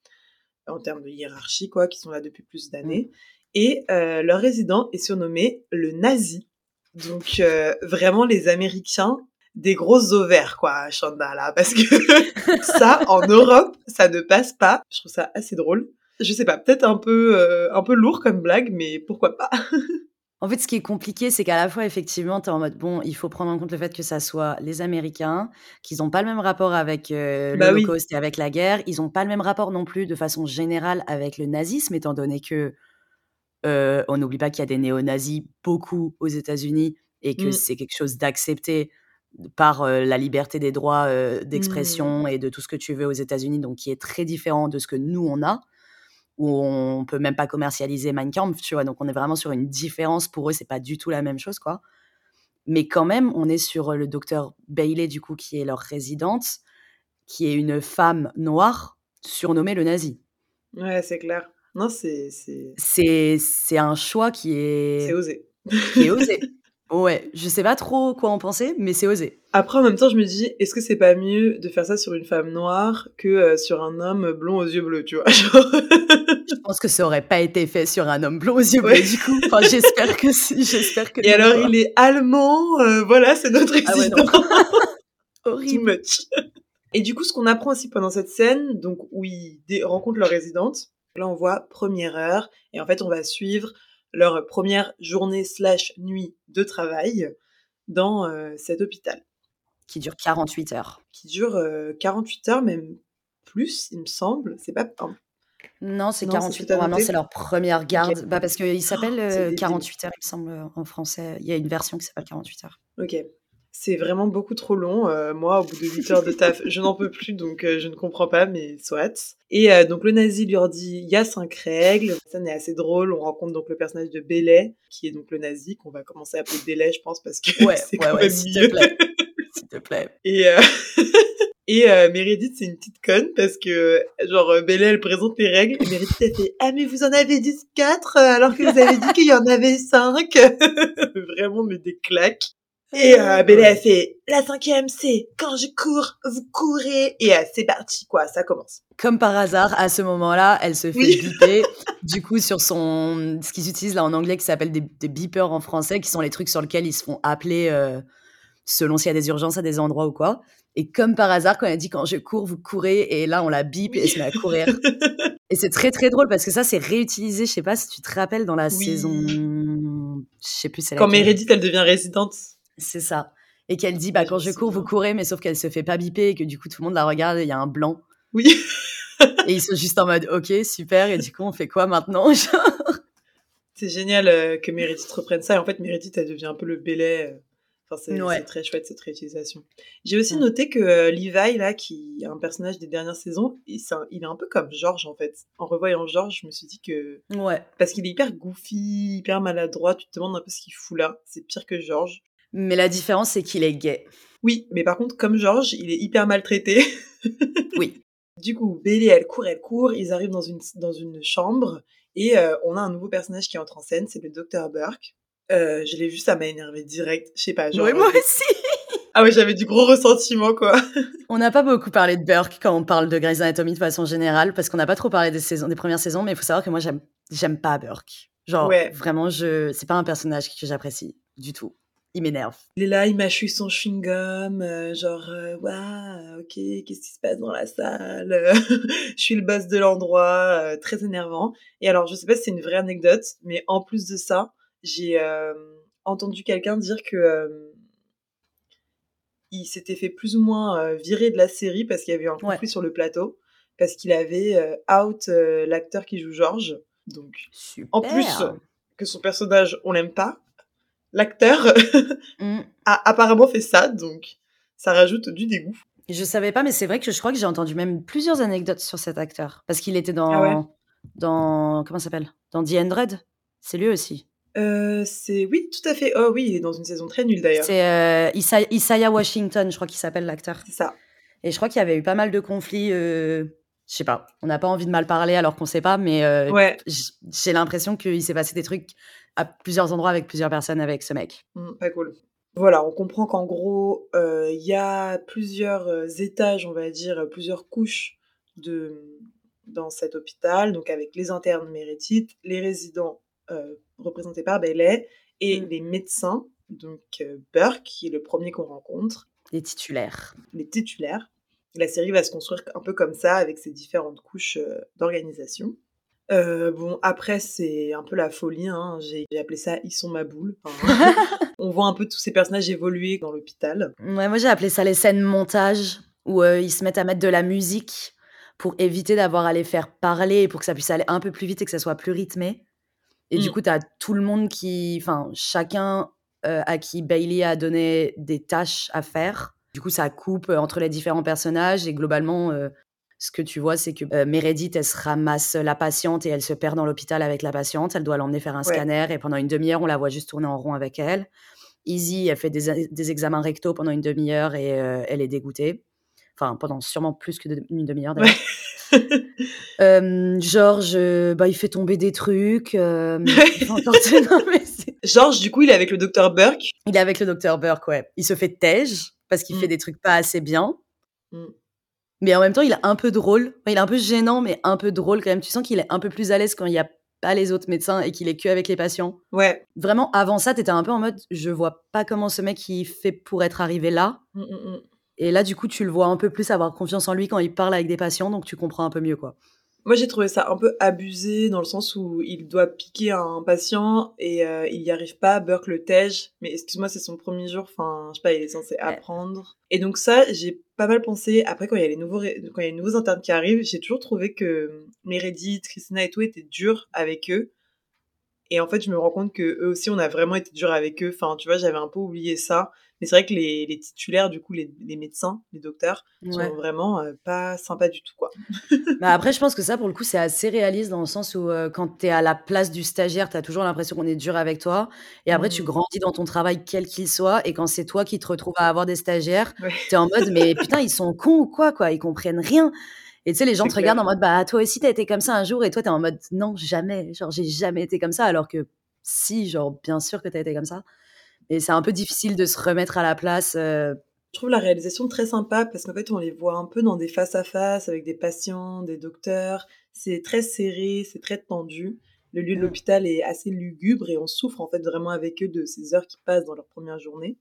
[SPEAKER 1] en termes de hiérarchie, quoi, qui sont là depuis plus d'années. Mm. Et leur résident est surnommé le nazi. Donc, vraiment, les Américains des grosses ovaires, quoi, Chanda, là, parce que ça, en Europe, ça ne passe pas. Je trouve ça assez drôle. Je sais pas, peut-être un peu, euh, un peu lourd comme blague, mais pourquoi pas?
[SPEAKER 2] En fait, ce qui est compliqué, c'est qu'à la fois, effectivement, tu es en mode, bon, il faut prendre en compte le fait que ça soit les Américains, qu'ils n'ont pas le même rapport avec euh, bah l'Holocauste et avec la guerre. Ils n'ont pas le même rapport non plus, de façon générale, avec le nazisme, étant donné que euh, on n'oublie pas qu'il y a des néo-nazis beaucoup aux États-Unis et que mm. c'est quelque chose d'accepté par la liberté des droits d'expression mmh. et de tout ce que tu veux aux États-Unis, donc qui est très différent de ce que nous on a, où on peut même pas commercialiser Mein Kampf, tu vois? Donc on est vraiment sur une différence. Pour eux, c'est pas du tout la même chose, quoi. Mais quand même, on est sur le docteur Bailey, du coup, qui est leur résidente, qui est une femme noire surnommée le nazi.
[SPEAKER 1] Ouais, c'est clair. Non, c'est.
[SPEAKER 2] C'est un choix qui est.
[SPEAKER 1] C'est osé.
[SPEAKER 2] Qui est osé. Ouais, je sais pas trop quoi en penser, mais c'est osé.
[SPEAKER 1] Après, en même temps, je me dis, est-ce que c'est pas mieux de faire ça sur une femme noire que euh, sur un homme blond aux yeux bleus, tu vois
[SPEAKER 2] Je pense que ça aurait pas été fait sur un homme blond aux yeux bleus, du coup. Enfin, j'espère que si, j'espère que.
[SPEAKER 1] Et alors, il est allemand, euh, voilà, c'est notre. Ah Horrible. much. Et du coup, ce qu'on apprend aussi pendant cette scène, donc où ils rencontrent leur résidente, là on voit première heure, et en fait on va suivre leur première journée slash nuit de travail dans euh, cet hôpital.
[SPEAKER 2] Qui dure 48 heures.
[SPEAKER 1] Qui dure 48 euh, heures, même plus, il me semble. C'est pas.
[SPEAKER 2] Non, c'est 48 heures. Vraiment, c'est leur première garde. Bah, parce qu'il s'appelle 48 oh, heures, il me semble, en français. Il y a une version qui s'appelle 48 heures.
[SPEAKER 1] Ok c'est vraiment beaucoup trop long. Euh, moi, au bout de 8 heures de taf, je n'en peux plus, donc euh, je ne comprends pas, mais soit. Et euh, donc le nazi lui dit, il y a cinq règles. Ça est assez drôle. On rencontre donc le personnage de Belay, qui est donc le nazi, qu'on va commencer à appeler Belay, je pense, parce que c'est quand même
[SPEAKER 2] s'il te plaît. S'il te plaît.
[SPEAKER 1] Et, et Meredith, c'est une petite conne, parce que, genre, Belay, elle présente les règles, et Meredith, elle fait, ah, mais vous en avez dit 4, alors que vous avez dit qu'il y en avait 5. Vraiment, mais des claques. Et euh, Bella a fait la cinquième, c'est quand je cours, vous courez. Et euh, c'est parti, quoi, ça commence.
[SPEAKER 2] Comme par hasard, à ce moment-là, elle se fait oui. du coup, sur son, ce qu'ils utilisent là en anglais, qui s'appelle des, des, beepers en français, qui sont les trucs sur lesquels ils se font appeler euh, selon s'il y a des urgences à des endroits ou quoi. Et comme par hasard, quand elle dit quand je cours, vous courez, et là on la bip et elle se met à courir. et c'est très très drôle parce que ça c'est réutilisé, je sais pas si tu te rappelles dans la saison, je sais plus
[SPEAKER 1] Quand Meredith elle devient résidente
[SPEAKER 2] c'est ça. Et qu'elle dit, bah, quand je cours, vous courez, mais sauf qu'elle se fait pas biper et que du coup, tout le monde la regarde et il y a un blanc.
[SPEAKER 1] Oui.
[SPEAKER 2] et ils sont juste en mode, ok, super. Et du coup, on fait quoi maintenant
[SPEAKER 1] C'est génial euh, que Meredith reprenne ça. Et en fait, Meredith, elle devient un peu le bélet. Euh, enfin, c'est très chouette cette réutilisation. J'ai aussi noté que euh, Levi, là, qui est un personnage des dernières saisons, il, est un, il est un peu comme George, en fait. En revoyant George, je me suis dit que.
[SPEAKER 2] Ouais.
[SPEAKER 1] Parce qu'il est hyper goofy, hyper maladroit. Tu te demandes un peu ce qu'il fout là. C'est pire que George.
[SPEAKER 2] Mais la différence, c'est qu'il est gay.
[SPEAKER 1] Oui, mais par contre, comme George, il est hyper maltraité.
[SPEAKER 2] oui.
[SPEAKER 1] Du coup, Bailey, elle court, elle court, ils arrivent dans une, dans une chambre, et euh, on a un nouveau personnage qui entre en scène, c'est le Dr. Burke. Euh, je l'ai vu, ça m'a énervé direct. Je sais pas, genre.
[SPEAKER 2] Oui, moi aussi.
[SPEAKER 1] ah ouais, j'avais du gros ressentiment, quoi.
[SPEAKER 2] on n'a pas beaucoup parlé de Burke quand on parle de Grey's Anatomy de façon générale, parce qu'on n'a pas trop parlé des saisons, des premières saisons, mais il faut savoir que moi, j'aime, j'aime pas Burke. Genre, vraiment, je, c'est pas un personnage que j'apprécie du tout il m'énerve.
[SPEAKER 1] Il est là, il mâchouille son chewing-gum, euh, genre, euh, waouh, ok, qu'est-ce qui se passe dans la salle? Je suis le boss de l'endroit, euh, très énervant. Et alors, je sais pas si c'est une vraie anecdote, mais en plus de ça, j'ai entendu quelqu'un dire que il s'était fait plus ou moins virer de la série parce qu'il y avait eu un conflit sur le plateau, parce qu'il avait out l'acteur qui joue George. Donc, en plus que son personnage, on l'aime pas, l'acteur mm. a apparemment fait ça, donc ça rajoute du dégoût.
[SPEAKER 2] Je savais pas, mais c'est vrai que je crois que j'ai entendu même plusieurs anecdotes sur cet acteur. Parce qu'il était dans. Ah dans comment ça s'appelle? Dans The Endred. C'est lui aussi.
[SPEAKER 1] Euh, c'est oui, tout à fait. Oh oui, il est dans une saison très nulle d'ailleurs.
[SPEAKER 2] C'est euh, Isaiah Washington, je crois qu'il s'appelle l'acteur.
[SPEAKER 1] C'est ça.
[SPEAKER 2] Et je crois qu'il y avait eu pas mal de conflits. Euh, je sais pas. On n'a pas envie de mal parler alors qu'on sait pas, mais
[SPEAKER 1] ouais.
[SPEAKER 2] j'ai l'impression qu'il s'est passé des trucs à plusieurs endroits avec plusieurs personnes avec ce mec.
[SPEAKER 1] Mmh, pas cool. Voilà, on comprend qu'en gros, euh, il y a plusieurs euh, étages, on va dire, plusieurs couches de, dans cet hôpital, donc avec les internes méritites, les résidents euh, représentés par Bailey et mmh. les médecins, donc Burke, qui est le premier qu'on rencontre.
[SPEAKER 2] Les titulaires.
[SPEAKER 1] Les titulaires. La série va se construire un peu comme ça, avec ces différentes couches d'organisation. Euh, bon, après, c'est un peu la folie. Hein. J'ai appelé ça Ils sont ma boule. on voit un peu tous ces personnages évoluer dans l'hôpital.
[SPEAKER 2] Ouais, moi, j'ai appelé ça les scènes montage où euh, ils se mettent à mettre de la musique pour éviter d'avoir à les faire parler pour que ça puisse aller un peu plus vite et que ça soit plus rythmé. Et du mmh. coup, tu as tout le monde qui. Enfin, chacun euh, à qui Bailey a donné des tâches à faire. Du coup, ça coupe entre les différents personnages et globalement, ce que tu vois, c'est que euh, Meredith, elle se ramasse la patiente et elle se perd dans l'hôpital avec la patiente. Elle doit l'emmener faire un scanner et pendant une demi-heure, on la voit juste tourner en rond avec elle. Easy, elle fait des, examens rectaux pendant une demi-heure et euh, elle est dégoûtée. Enfin, pendant sûrement plus que une demi-heure d'ailleurs. Euh, Georges, bah, il fait tomber des trucs.
[SPEAKER 1] Georges, du coup, il est avec le docteur Burke.
[SPEAKER 2] Il est avec le docteur Burke, ouais. Il se fait tège parce qu'il fait mmh. des trucs pas assez bien. Mmh. Mais en même temps, il est un peu drôle. il est un peu gênant, mais un peu drôle quand même. Tu sens qu'il est un peu plus à l'aise quand il n'y a pas les autres médecins et qu'il est que avec les patients.
[SPEAKER 1] Ouais.
[SPEAKER 2] Vraiment, avant ça, tu étais un peu en mode, je vois pas comment ce mec il fait pour être arrivé là. Mmh, mmh, mmh. Et là, du coup, tu le vois un peu plus avoir confiance en lui quand il parle avec des patients, donc tu comprends un peu mieux, quoi.
[SPEAKER 1] Moi, j'ai trouvé ça un peu abusé dans le sens où il doit piquer un patient et euh, il n'y arrive pas. Burke le tège. Mais excuse-moi, c'est son premier jour. Enfin, je sais pas, il est censé apprendre. Et donc ça, j'ai pas mal pensé. Après, quand il y a les nouveaux, quand il y a les nouveaux internes qui arrivent, j'ai toujours trouvé que Meredith, Christina et tout étaient durs avec eux. Et en fait, je me rends compte que eux aussi, on a vraiment été durs avec eux. Enfin, tu vois, j'avais un peu oublié ça. Mais c'est vrai que les, les, titulaires, du coup, les, les, médecins, les docteurs, sont vraiment euh, pas sympas du tout, quoi.
[SPEAKER 2] bah après, je pense que ça, pour le coup, c'est assez réaliste dans le sens où euh, quand tu es à la place du stagiaire, tu as toujours l'impression qu'on est dur avec toi. Et après, tu mmh. grandis dans ton travail, quel qu'il soit. Et quand c'est toi qui te retrouves à avoir des stagiaires, tu es en mode, mais putain, ils sont cons ou quoi, quoi? Ils comprennent rien. Et tu sais, les gens te regardent en mode, bah, toi aussi, t'as été comme ça un jour, et toi, t'es en mode, non, jamais, genre, j'ai jamais été comme ça, alors que si, genre, bien sûr que t'as été comme ça. Et c'est un peu difficile de se remettre à la place. Euh.
[SPEAKER 1] Je trouve la réalisation très sympa parce qu'en fait, on les voit un peu dans des face-à-face avec des patients, des docteurs. C'est très serré, c'est très tendu. Le lieu de l'hôpital est assez lugubre et on souffre en fait vraiment avec eux de ces heures qui passent dans leur première journée.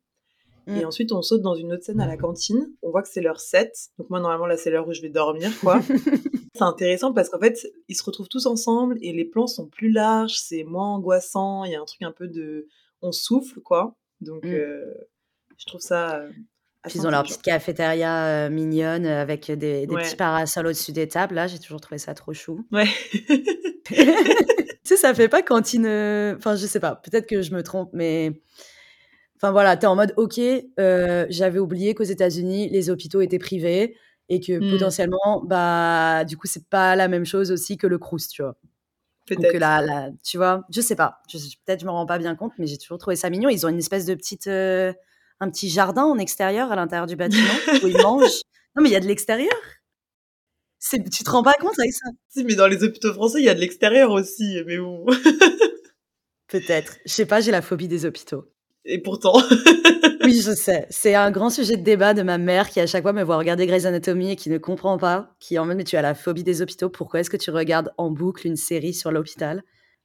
[SPEAKER 1] Et mmh. ensuite, on saute dans une autre scène à la cantine. On voit que c'est l'heure 7. Donc moi, normalement, là, c'est l'heure où je vais dormir, quoi. c'est intéressant parce qu'en fait, ils se retrouvent tous ensemble et les plans sont plus larges, c'est moins angoissant. Il y a un truc un peu de on souffle, quoi. Donc, mmh. euh, je trouve ça. Euh,
[SPEAKER 2] ils ont leur petite cafétéria euh, mignonne avec des, petits parasols au-dessus des tables. Là, j'ai toujours trouvé ça trop chou.
[SPEAKER 1] Ouais.
[SPEAKER 2] tu sais, ça fait pas cantine. Enfin, je sais pas. Peut-être que je me trompe, mais. Enfin voilà, tu es en mode, ok, j'avais oublié qu'aux États-Unis, les hôpitaux étaient privés et que mmh. potentiellement, bah, du coup, c'est pas la même chose aussi que le Crous, tu vois. Peut-être. la, tu vois, je sais pas. peut-être je me rends pas bien compte, mais j'ai toujours trouvé ça mignon. Ils ont une espèce de petite, euh, un petit jardin en extérieur à l'intérieur du bâtiment où ils mangent. Non, mais il y a de l'extérieur. C'est, tu te rends pas compte avec ça?
[SPEAKER 1] Si, mais dans les hôpitaux français, il y a de l'extérieur aussi, mais bon.
[SPEAKER 2] Peut-être. Je sais pas, j'ai la phobie des hôpitaux.
[SPEAKER 1] Et pourtant.
[SPEAKER 2] oui, je sais. C'est un grand sujet de débat de ma mère qui à chaque fois me voit regarder Grey's Anatomy et qui ne comprend pas, qui en mode mais tu as la phobie des hôpitaux, pourquoi est-ce que tu regardes en boucle une série sur l'hôpital?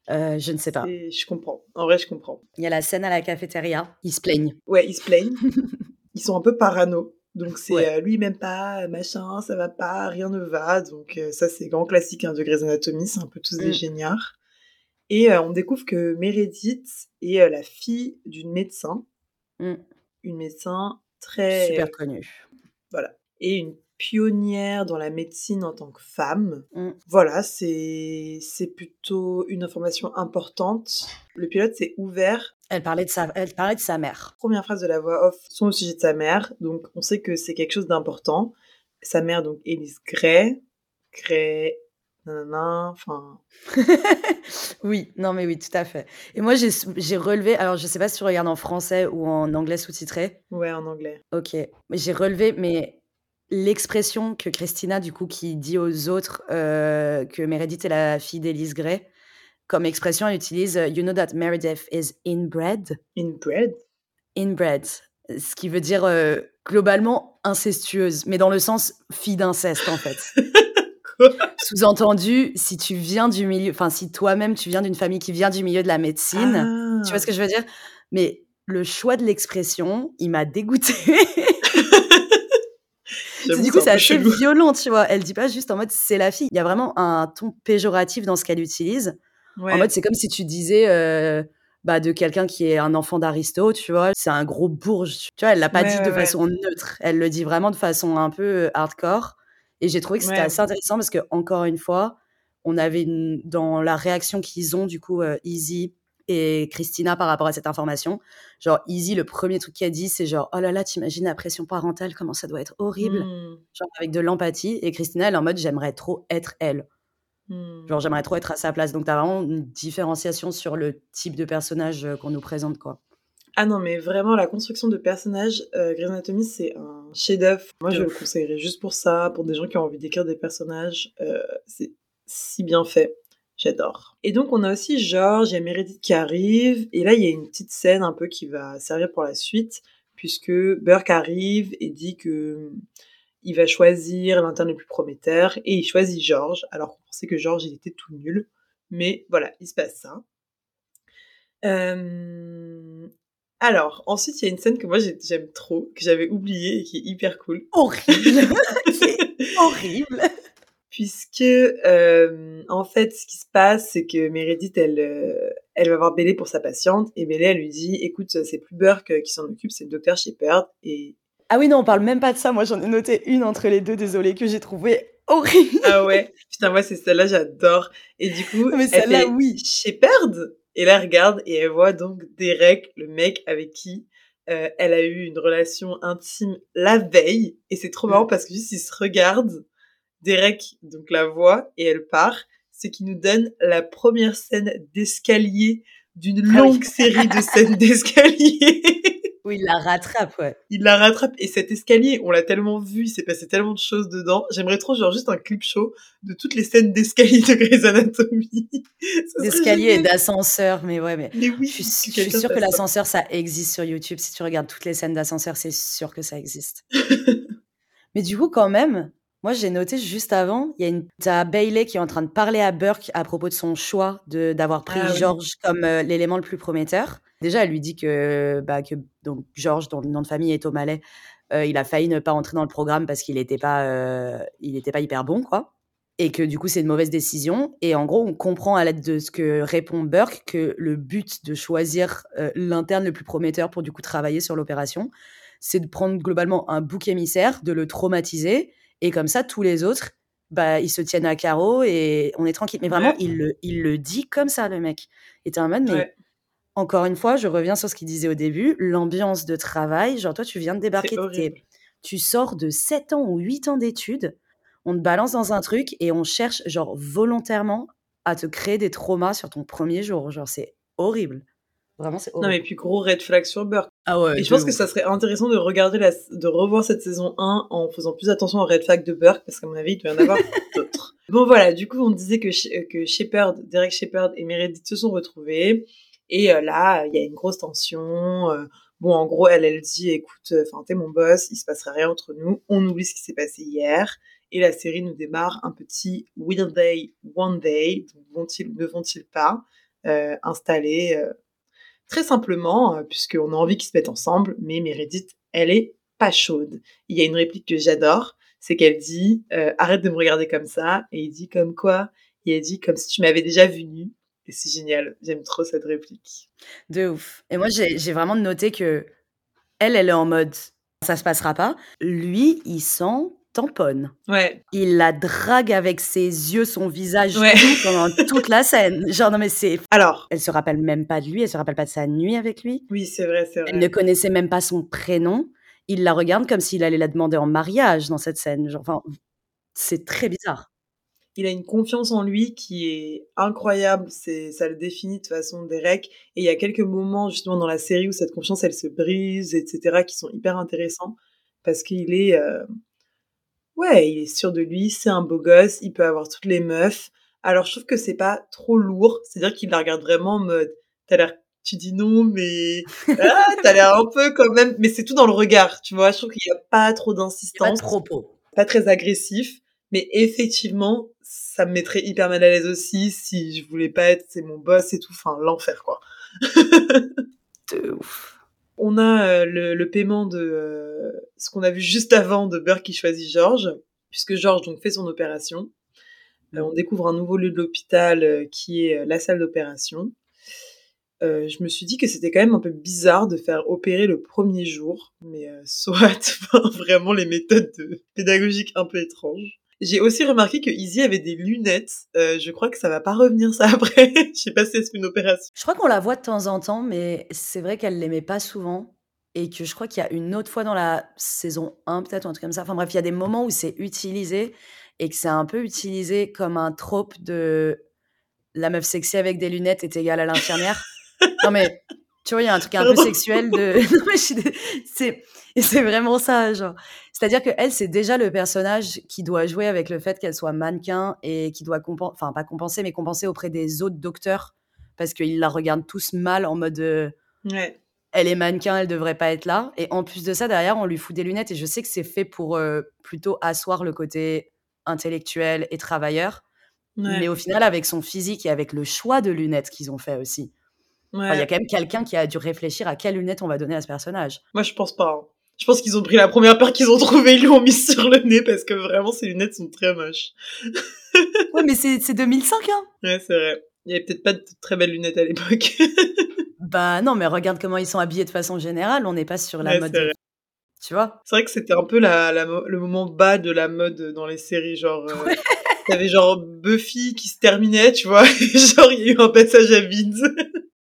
[SPEAKER 2] Euh, Je ne sais pas.
[SPEAKER 1] Je comprends. En vrai, je comprends.
[SPEAKER 2] Il y a la scène à la cafétéria, ils se plaignent.
[SPEAKER 1] Ouais, ils se plaignent. ils sont un peu parano. Donc c'est euh, lui même pas, machin, ça va pas, rien ne va. Donc euh, ça c'est grand classique hein, de Grey's Anatomy, c'est un peu tous des mm. géniards. Et on découvre que Meredith est la fille d'une médecin Mmh. Une médecin très...
[SPEAKER 2] Super connue.
[SPEAKER 1] Voilà. Et une pionnière dans la médecine en tant que femme. Mmh. Voilà, c'est plutôt une information importante. Le pilote s'est ouvert.
[SPEAKER 2] Elle parlait, de sa, elle parlait de sa mère.
[SPEAKER 1] Première phrase de la voix off sont au sujet de sa mère, donc on sait que c'est quelque chose d'important. Sa mère, donc Elise Gray, Gray enfin.
[SPEAKER 2] oui, non mais oui, tout à fait. Et moi j'ai relevé, alors je sais pas si tu regardes en français ou en anglais sous-titré.
[SPEAKER 1] Ouais, en anglais.
[SPEAKER 2] Ok, mais j'ai relevé, mais l'expression que Christina du coup qui dit aux autres euh, que Meredith est la fille d'Elise Gray, comme expression elle utilise euh, You know that Meredith is inbred?
[SPEAKER 1] Inbred?
[SPEAKER 2] Inbred, ce qui veut dire euh, globalement incestueuse, mais dans le sens fille d'inceste en fait. Sous-entendu, si tu viens du milieu, enfin, si toi-même tu viens d'une famille qui vient du milieu de la médecine, tu vois ce que je veux dire? Mais le choix de l'expression, il m'a dégoûté. du coup, c'est assez violent, tu vois. Elle dit pas juste en mode c'est la fille. Il y a vraiment un ton péjoratif dans ce qu'elle utilise. En mode, c'est comme si tu disais euh, bah, de quelqu'un qui est un enfant d'Aristo, tu vois. C'est un gros bourge. Tu vois, elle l'a pas dit de façon neutre. Elle le dit vraiment de façon un peu euh, hardcore. Et j'ai trouvé que c'était assez intéressant parce que, encore une fois, on avait une, dans la réaction qu'ils ont, du coup, euh, Easy et Christina par rapport à cette information. Genre, Easy, le premier truc qu'elle dit, c'est genre, oh là là, t'imagines la pression parentale, comment ça doit être horrible. Mmh. Genre, avec de l'empathie. Et Christina, elle est en mode, j'aimerais trop être elle. Mmh. Genre, j'aimerais trop être à sa place. Donc, t'as vraiment une différenciation sur le type de personnage euh, qu'on nous présente, quoi.
[SPEAKER 1] Ah non, mais vraiment, la construction de personnages, euh, Grey's Anatomy, c'est un chef-d'œuvre. Moi, je le conseillerais juste pour ça, pour des gens qui ont envie d'écrire des personnages. Euh, c'est si bien fait. J'adore. Et donc, on a aussi George, il y a Meredith qui arrive, et là, il y a une petite scène un peu qui va servir pour la suite, puisque Burke arrive et dit que il va choisir l'interne le plus prometteur, et il choisit George, alors qu'on pensait que George, il était tout nul. Mais voilà, il se passe ça. Euh, alors, ensuite, il y a une scène que moi j'aime trop, que j'avais oubliée et qui est hyper cool.
[SPEAKER 2] Horrible horrible
[SPEAKER 1] Puisque, euh, en fait, ce qui se passe, c'est que Meredith, elle, euh, elle va voir Bélé pour sa patiente, et Bélé, elle lui dit, écoute, c'est plus Burke qui s'en occupe, c'est le docteur Shepard, et...
[SPEAKER 2] Ah oui, non, on parle même pas de ça, moi j'en ai noté une entre les deux, désolée, que j'ai trouvé horrible.
[SPEAKER 1] Ah ouais, putain, moi c'est celle-là, j'adore. Et du coup, Mais celle-là, oui. Shepard? Et là, elle regarde et elle voit donc Derek, le mec avec qui euh, elle a eu une relation intime la veille. Et c'est trop marrant parce que juste, ils se regardent. Derek, donc la voit et elle part. Ce qui nous donne la première scène d'escalier d'une ah longue série de scènes d'escalier.
[SPEAKER 2] Oui, il la rattrape, ouais.
[SPEAKER 1] Il la rattrape. Et cet escalier, on l'a tellement vu, il s'est passé tellement de choses dedans. J'aimerais trop, genre, juste un clip show de toutes les scènes d'escalier de Grey's Anatomy.
[SPEAKER 2] D'escalier et d'ascenseur, mais ouais, mais. oui, je suis, je suis sûre que l'ascenseur, ça existe sur YouTube. Si tu regardes toutes les scènes d'ascenseur, c'est sûr que ça existe. mais du coup, quand même, moi, j'ai noté juste avant, il y a une Bailey qui est en train de parler à Burke à propos de son choix de d'avoir pris ah George comme euh, l'élément le plus prometteur. Déjà, elle lui dit que bah que donc George, dont le nom de famille est O'Malley, euh, il a failli ne pas entrer dans le programme parce qu'il n'était pas euh, il était pas hyper bon quoi, et que du coup c'est une mauvaise décision. Et en gros, on comprend à l'aide de ce que répond Burke que le but de choisir l'interne le plus prometteur pour du coup travailler sur l'opération, c'est de prendre globalement un bouc émissaire, de le traumatiser et comme ça, tous les autres, bah, ils se tiennent à carreau et on est tranquille. Mais vraiment, il, le, il le dit comme ça, le mec. Et t'es en mode, mais encore une fois, je reviens sur ce qu'il disait au début, l'ambiance de travail, genre toi, tu viens de débarquer, tu sors de 7 ans ou 8 ans d'études, on te balance dans un truc et on cherche, genre, volontairement à te créer des traumas sur ton premier jour. Genre, c'est horrible. Vraiment, c'est horrible.
[SPEAKER 1] Non, mais puis gros red flag sur Burke.
[SPEAKER 2] Ah ouais,
[SPEAKER 1] et je pense que ça serait intéressant de regarder la, de revoir cette saison 1 en faisant plus attention aux red flags de Burke, parce qu'à mon avis, il doit y en avoir d'autres. Bon voilà, du coup, on disait que, que Shepard, Derek Shepard et Meredith se sont retrouvés. Et euh, là, il y a une grosse tension. Euh, bon, en gros, elle, elle dit, écoute, enfin, t'es mon boss, il se passerait rien entre nous. On oublie ce qui s'est passé hier. Et la série nous démarre un petit Will Day, One Day. Vont-ils, ne vont-ils pas euh, installer euh, très simplement, euh, puisqu'on a envie qu'ils se mettent ensemble, mais Meredith, elle est pas chaude. Il y a une réplique que j'adore, c'est qu'elle dit euh, arrête de me regarder comme ça, et il dit comme quoi? Et elle dit comme si tu m'avais déjà vu nu. Et c'est génial, j'aime trop cette réplique.
[SPEAKER 2] De ouf. Et moi, j'ai vraiment noté que elle, elle est en mode ça se passera pas. Lui, il sent tamponne.
[SPEAKER 1] Ouais.
[SPEAKER 2] Il la drague avec ses yeux, son visage pendant toute la scène. Genre, non, mais c'est.
[SPEAKER 1] Alors.
[SPEAKER 2] Elle se rappelle même pas de lui, elle se rappelle pas de sa nuit avec lui.
[SPEAKER 1] Oui, c'est vrai, c'est vrai.
[SPEAKER 2] Elle ne connaissait même pas son prénom. Il la regarde comme s'il allait la demander en mariage dans cette scène. Genre, enfin, c'est très bizarre.
[SPEAKER 1] Il a une confiance en lui qui est incroyable. C'est, ça le définit de façon Derek. Et il y a quelques moments, justement, dans la série où cette confiance, elle se brise, etc., qui sont hyper intéressants. Parce qu'il est, euh, ouais, il est sûr de lui, c'est un beau gosse, il peut avoir toutes les meufs. Alors je trouve que c'est pas trop lourd, c'est-à-dire qu'il la regarde vraiment en mode, t'as l'air, tu dis non, mais ah, t'as l'air un peu quand même, mais c'est tout dans le regard, tu vois. Je trouve qu'il y a pas trop d'insistance,
[SPEAKER 2] pas beau,
[SPEAKER 1] pas très agressif, mais effectivement, ça me mettrait hyper mal à l'aise aussi si je voulais pas être, c'est mon boss et tout, enfin l'enfer quoi.
[SPEAKER 2] de ouf
[SPEAKER 1] on a euh, le, paiement de euh, ce qu'on a vu juste avant de Burke qui choisit George, puisque George donc fait son opération. Euh, on découvre un nouveau lieu de l'hôpital qui est la salle d'opération. je me suis dit que c'était quand même un peu bizarre de faire opérer le premier jour, mais soit vraiment les méthodes pédagogiques un peu étranges. J'ai aussi remarqué que Izzy avait des lunettes. Euh, je crois que ça va pas revenir ça après. je sais pas si c'est une opération.
[SPEAKER 2] Je crois qu'on la voit de temps en temps, mais c'est vrai qu'elle l'aimait pas souvent. Et que je crois qu'il y a une autre fois dans la saison 1, peut-être, un truc comme ça. Enfin bref, il y a des moments où c'est utilisé et que c'est un peu utilisé comme un trope de la meuf sexy avec des lunettes est égale à l'infirmière. non mais tu vois, il y a un truc un peu sexuel de. non, mais c'est, c'est vraiment ça, genre. C'est-à-dire que elle, c'est déjà le personnage qui doit jouer avec le fait qu'elle soit mannequin et qui doit compenser, enfin pas compenser, mais compenser auprès des autres docteurs parce qu'ils la regardent tous mal en mode. Euh,
[SPEAKER 1] ouais.
[SPEAKER 2] Elle est mannequin, elle devrait pas être là. Et en plus de ça, derrière, on lui fout des lunettes. Et je sais que c'est fait pour euh, plutôt asseoir le côté intellectuel et travailleur. Mais au final, avec son physique et avec le choix de lunettes qu'ils ont fait aussi il y a quand même quelqu'un qui a dû réfléchir à quelles lunettes on va donner à ce personnage.
[SPEAKER 1] Moi, je pense pas. Hein. Je pense qu'ils ont pris la première paire qu'ils ont trouvée, ils l'ont mise sur le nez parce que vraiment, ces lunettes sont très moches.
[SPEAKER 2] ouais, mais c'est 2005, hein.
[SPEAKER 1] Ouais, c'est vrai. Il y avait peut-être pas de très belles lunettes à l'époque.
[SPEAKER 2] bah non, mais regarde comment ils sont habillés de façon générale. On n'est pas sur la mode. Tu vois
[SPEAKER 1] C'est vrai que c'était un peu la, le moment bas de la mode dans les séries, genre. Euh, T'avais genre Buffy qui se terminait, tu vois. genre, il y a eu un passage à vide.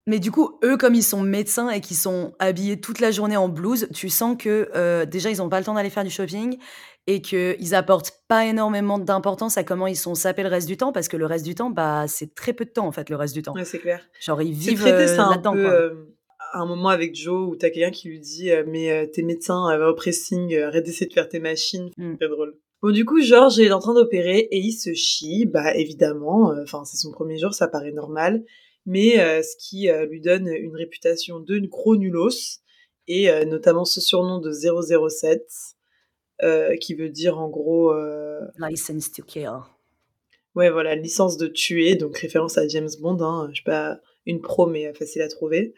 [SPEAKER 2] Mais du coup, eux, comme ils sont médecins et qui sont habillés toute la journée en blouse, tu sens que euh, déjà, ils n'ont pas le temps d'aller faire du shopping et qu'ils apportent pas énormément d'importance à comment ils sont sapés le reste du temps parce que le reste du temps, bah, c'est très peu de temps en fait, le reste du temps.
[SPEAKER 1] Ouais, c'est clair.
[SPEAKER 2] Genre, ils vivent euh, là-dedans.
[SPEAKER 1] Euh, un moment avec Joe où t'as quelqu'un qui lui dit Mais tes médecins, va au pressing, arrête d'essayer de faire tes machines. Mm. C'est drôle. Bon, du coup, George est en train d'opérer et il se chie. Bah, évidemment, enfin, c'est son premier jour, ça paraît normal mais euh, ce qui euh, lui donne une réputation de gros nulos, et euh, notamment ce surnom de 007, qui veut dire en gros...
[SPEAKER 2] License to kill.
[SPEAKER 1] Ouais, voilà, licence de tuer, donc référence à James Bond, hein, je sais pas, une pro, mais facile à trouver.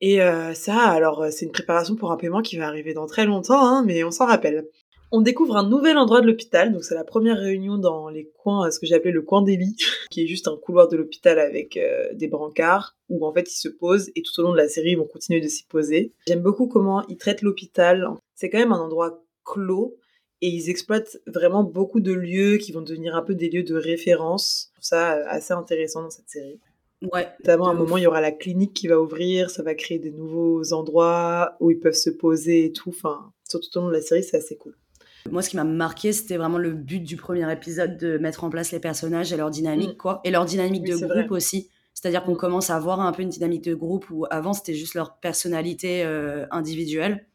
[SPEAKER 1] Et ça, alors, c'est une préparation pour un paiement qui va arriver dans très longtemps, hein, mais on s'en rappelle. On découvre un nouvel endroit de l'hôpital, donc c'est la première réunion dans les coins, ce que j'ai appelé le coin des lits, qui est juste un couloir de l'hôpital avec euh, des brancards, où en fait ils se posent, et tout au long de la série ils vont continuer de s'y poser. J'aime beaucoup comment ils traitent l'hôpital, c'est quand même un endroit clos, et ils exploitent vraiment beaucoup de lieux qui vont devenir un peu des lieux de référence. Je trouve ça euh, assez intéressant dans cette série.
[SPEAKER 2] Ouais.
[SPEAKER 1] Notamment à un moment, il y aura la clinique qui va ouvrir, ça va créer des nouveaux endroits où ils peuvent se poser et tout. Enfin, surtout tout au long de la série, c'est assez cool.
[SPEAKER 2] Moi, ce qui m'a marqué, c'était vraiment le but du premier épisode de mettre en place les personnages et leur dynamique, mm. quoi. Et leur dynamique de groupe aussi. C'est-à-dire qu'on commence à voir un peu une dynamique de groupe où avant c'était juste leur personnalité euh, individuelle.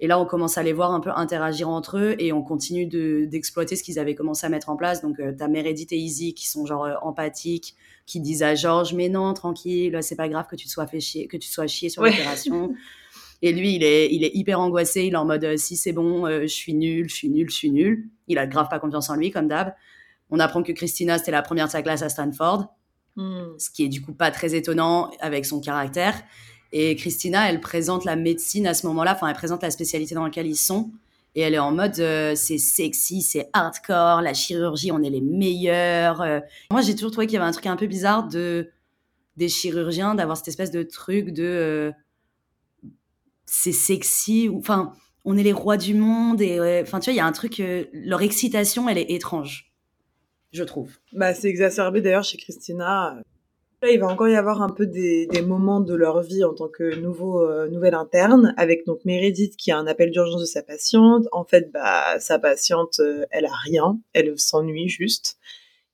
[SPEAKER 2] Et là, on commence à les voir un peu interagir entre eux et on continue d'exploiter ce qu'ils avaient commencé à mettre en place. Donc, euh, t'as Meredith et Izzy qui sont genre euh, empathiques, qui disent à Georges, mais non, tranquille, c'est pas grave que tu te sois fait chier, que tu sois chier sur l'opération. Et lui, il est, il est hyper angoissé. Il est en mode, euh, si c'est bon, je suis nul, je suis nul, je suis nul. Il a grave pas confiance en lui, comme d'hab. On apprend que Christina, c'était la première de sa classe à Stanford. Hmm. Ce qui est du coup pas très étonnant avec son caractère. Et Christina, elle présente la médecine à ce moment-là, enfin, elle présente la spécialité dans laquelle ils sont. Et elle est en mode, euh, c'est sexy, c'est hardcore, la chirurgie, on est les meilleurs. Euh. Moi, j'ai toujours trouvé qu'il y avait un truc un peu bizarre de des chirurgiens, d'avoir cette espèce de truc de euh, c'est sexy, enfin, on est les rois du monde. Et enfin, tu vois, il y a un truc, leur excitation, elle est étrange, je trouve.
[SPEAKER 1] Bah, c'est exacerbé d'ailleurs chez Christina il va encore y avoir un peu des, moments de leur vie en tant que nouveau euh, nouvelle interne, avec donc Meredith qui a un appel d'urgence de sa patiente. En fait, bah sa patiente, euh, elle a rien, elle s'ennuie juste.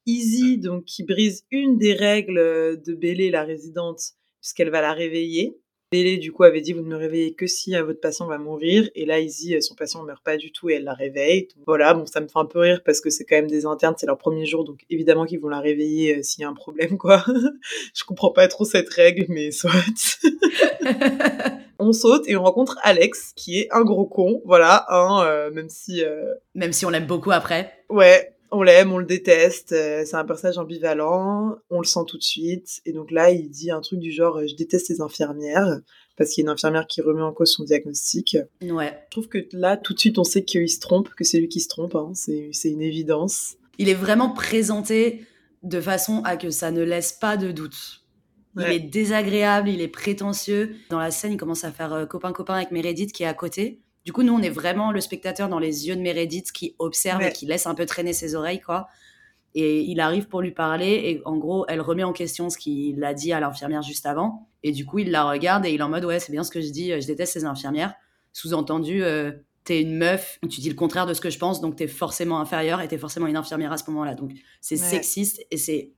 [SPEAKER 1] Easy, donc qui brise une des règles de Bélé, la résidente, puisqu'elle va la réveiller. Bélé, du coup, avait dit, vous ne me réveillez que si euh, votre patient va mourir. Et là, Izzy, euh, son patient ne meurt pas du tout et elle la réveille. voilà, bon, ça me fait un peu rire parce que c'est quand même des internes, c'est leur premier jour. Donc, évidemment qu'ils vont la réveiller euh, s'il y a un problème, quoi. Je comprends pas trop cette règle, mais soit. on saute et on rencontre Alex, qui est un gros con, voilà, hein, même si...
[SPEAKER 2] Même si on l'aime beaucoup après.
[SPEAKER 1] Ouais, on l'aime, on le déteste, euh, c'est un personnage ambivalent, on le sent tout de suite. Et donc là, il dit un truc du genre Je déteste les infirmières, parce qu'il y a une infirmière qui remet en cause son diagnostic.
[SPEAKER 2] Ouais.
[SPEAKER 1] Je trouve que là, tout de suite, on sait qu'il se trompe, que c'est lui qui se trompe, hein. c'est une évidence.
[SPEAKER 2] Il est vraiment présenté de façon à que ça ne laisse pas de doute. Il est désagréable, il est prétentieux. Dans la scène, il commence à faire euh, copain-copain avec Meredith qui est à côté. Du coup, nous, on est vraiment le spectateur dans les yeux de Meredith qui observe et qui laisse un peu traîner ses oreilles, quoi. Et il arrive pour lui parler et en gros, elle remet en question ce qu'il a dit à l'infirmière juste avant. Et du coup, il la regarde et il est en mode ouais, c'est bien ce que je dis, je déteste ces infirmières. Sous-entendu, euh, t'es une meuf, tu dis le contraire de ce que je pense, donc t'es forcément inférieure et t'es forcément une infirmière à ce moment-là. Donc c'est sexiste et c'est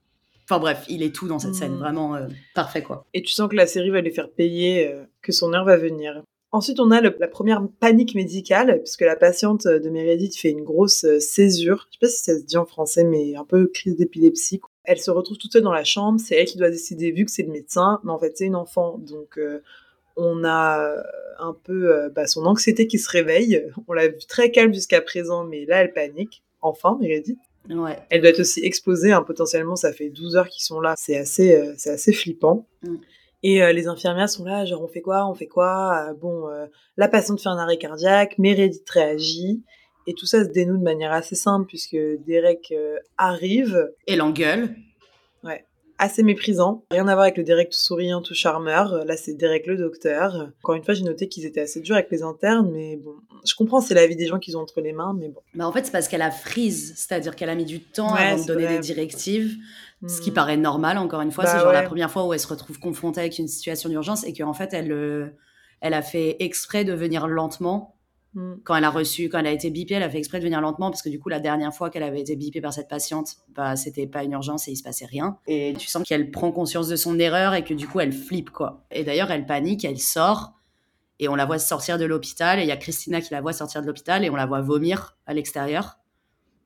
[SPEAKER 2] Enfin bref, il est tout dans cette scène, mmh. vraiment euh, parfait quoi.
[SPEAKER 1] Et tu sens que la série va lui faire payer, euh, que son heure va venir. Ensuite, on a la première panique médicale, puisque la patiente de Meredith fait une grosse euh, césure. Je sais pas si ça se dit en français, mais un peu crise d'épilepsie. Elle se retrouve toute seule dans la chambre, c'est elle qui doit décider, vu que c'est le médecin, mais en fait c'est une enfant, donc euh, on a euh, un peu bah, son anxiété qui se réveille. On l'a vu très calme jusqu'à présent, mais là elle panique. Enfin, Meredith.
[SPEAKER 2] Ouais.
[SPEAKER 1] Elle doit être aussi exposée, hein, potentiellement ça fait 12 heures qu'ils sont là, c'est assez, c'est assez flippant. Mm. Et euh, les infirmières sont là, genre on fait quoi, on fait quoi euh, Bon, euh, la patiente fait un arrêt cardiaque, Meredith réagit, et tout ça se dénoue de manière assez simple puisque Derek arrive.
[SPEAKER 2] Et l'engueule.
[SPEAKER 1] Ouais. Assez méprisant. Rien à voir avec le Derek tout souriant, tout charmeur. Là, c'est Derek le docteur. Encore une fois, j'ai noté qu'ils étaient assez durs avec les internes, mais bon, je comprends, c'est la vie des gens qu'ils ont entre les mains, mais bon.
[SPEAKER 2] Bah en fait, c'est parce qu'elle a frise, c'est-à-dire qu'elle a mis du temps avant de donner des directives. Ce qui hmm. paraît normal, encore une fois, c'est bah genre la première fois où elle se retrouve confrontée avec une situation d'urgence et qu'en fait, elle, euh, elle a fait exprès de venir lentement. Hmm. Quand elle a reçu, quand elle a été bipée, elle a fait exprès de venir lentement parce que du coup, la dernière fois qu'elle avait été bipée par cette patiente, bah, c'était pas une urgence et il se passait rien. Et tu sens qu'elle prend conscience de son erreur et que du coup, elle flippe, quoi. Et d'ailleurs, elle panique, elle sort et on la voit sortir de l'hôpital et il y a Christina qui la voit sortir de l'hôpital et on la voit vomir à l'extérieur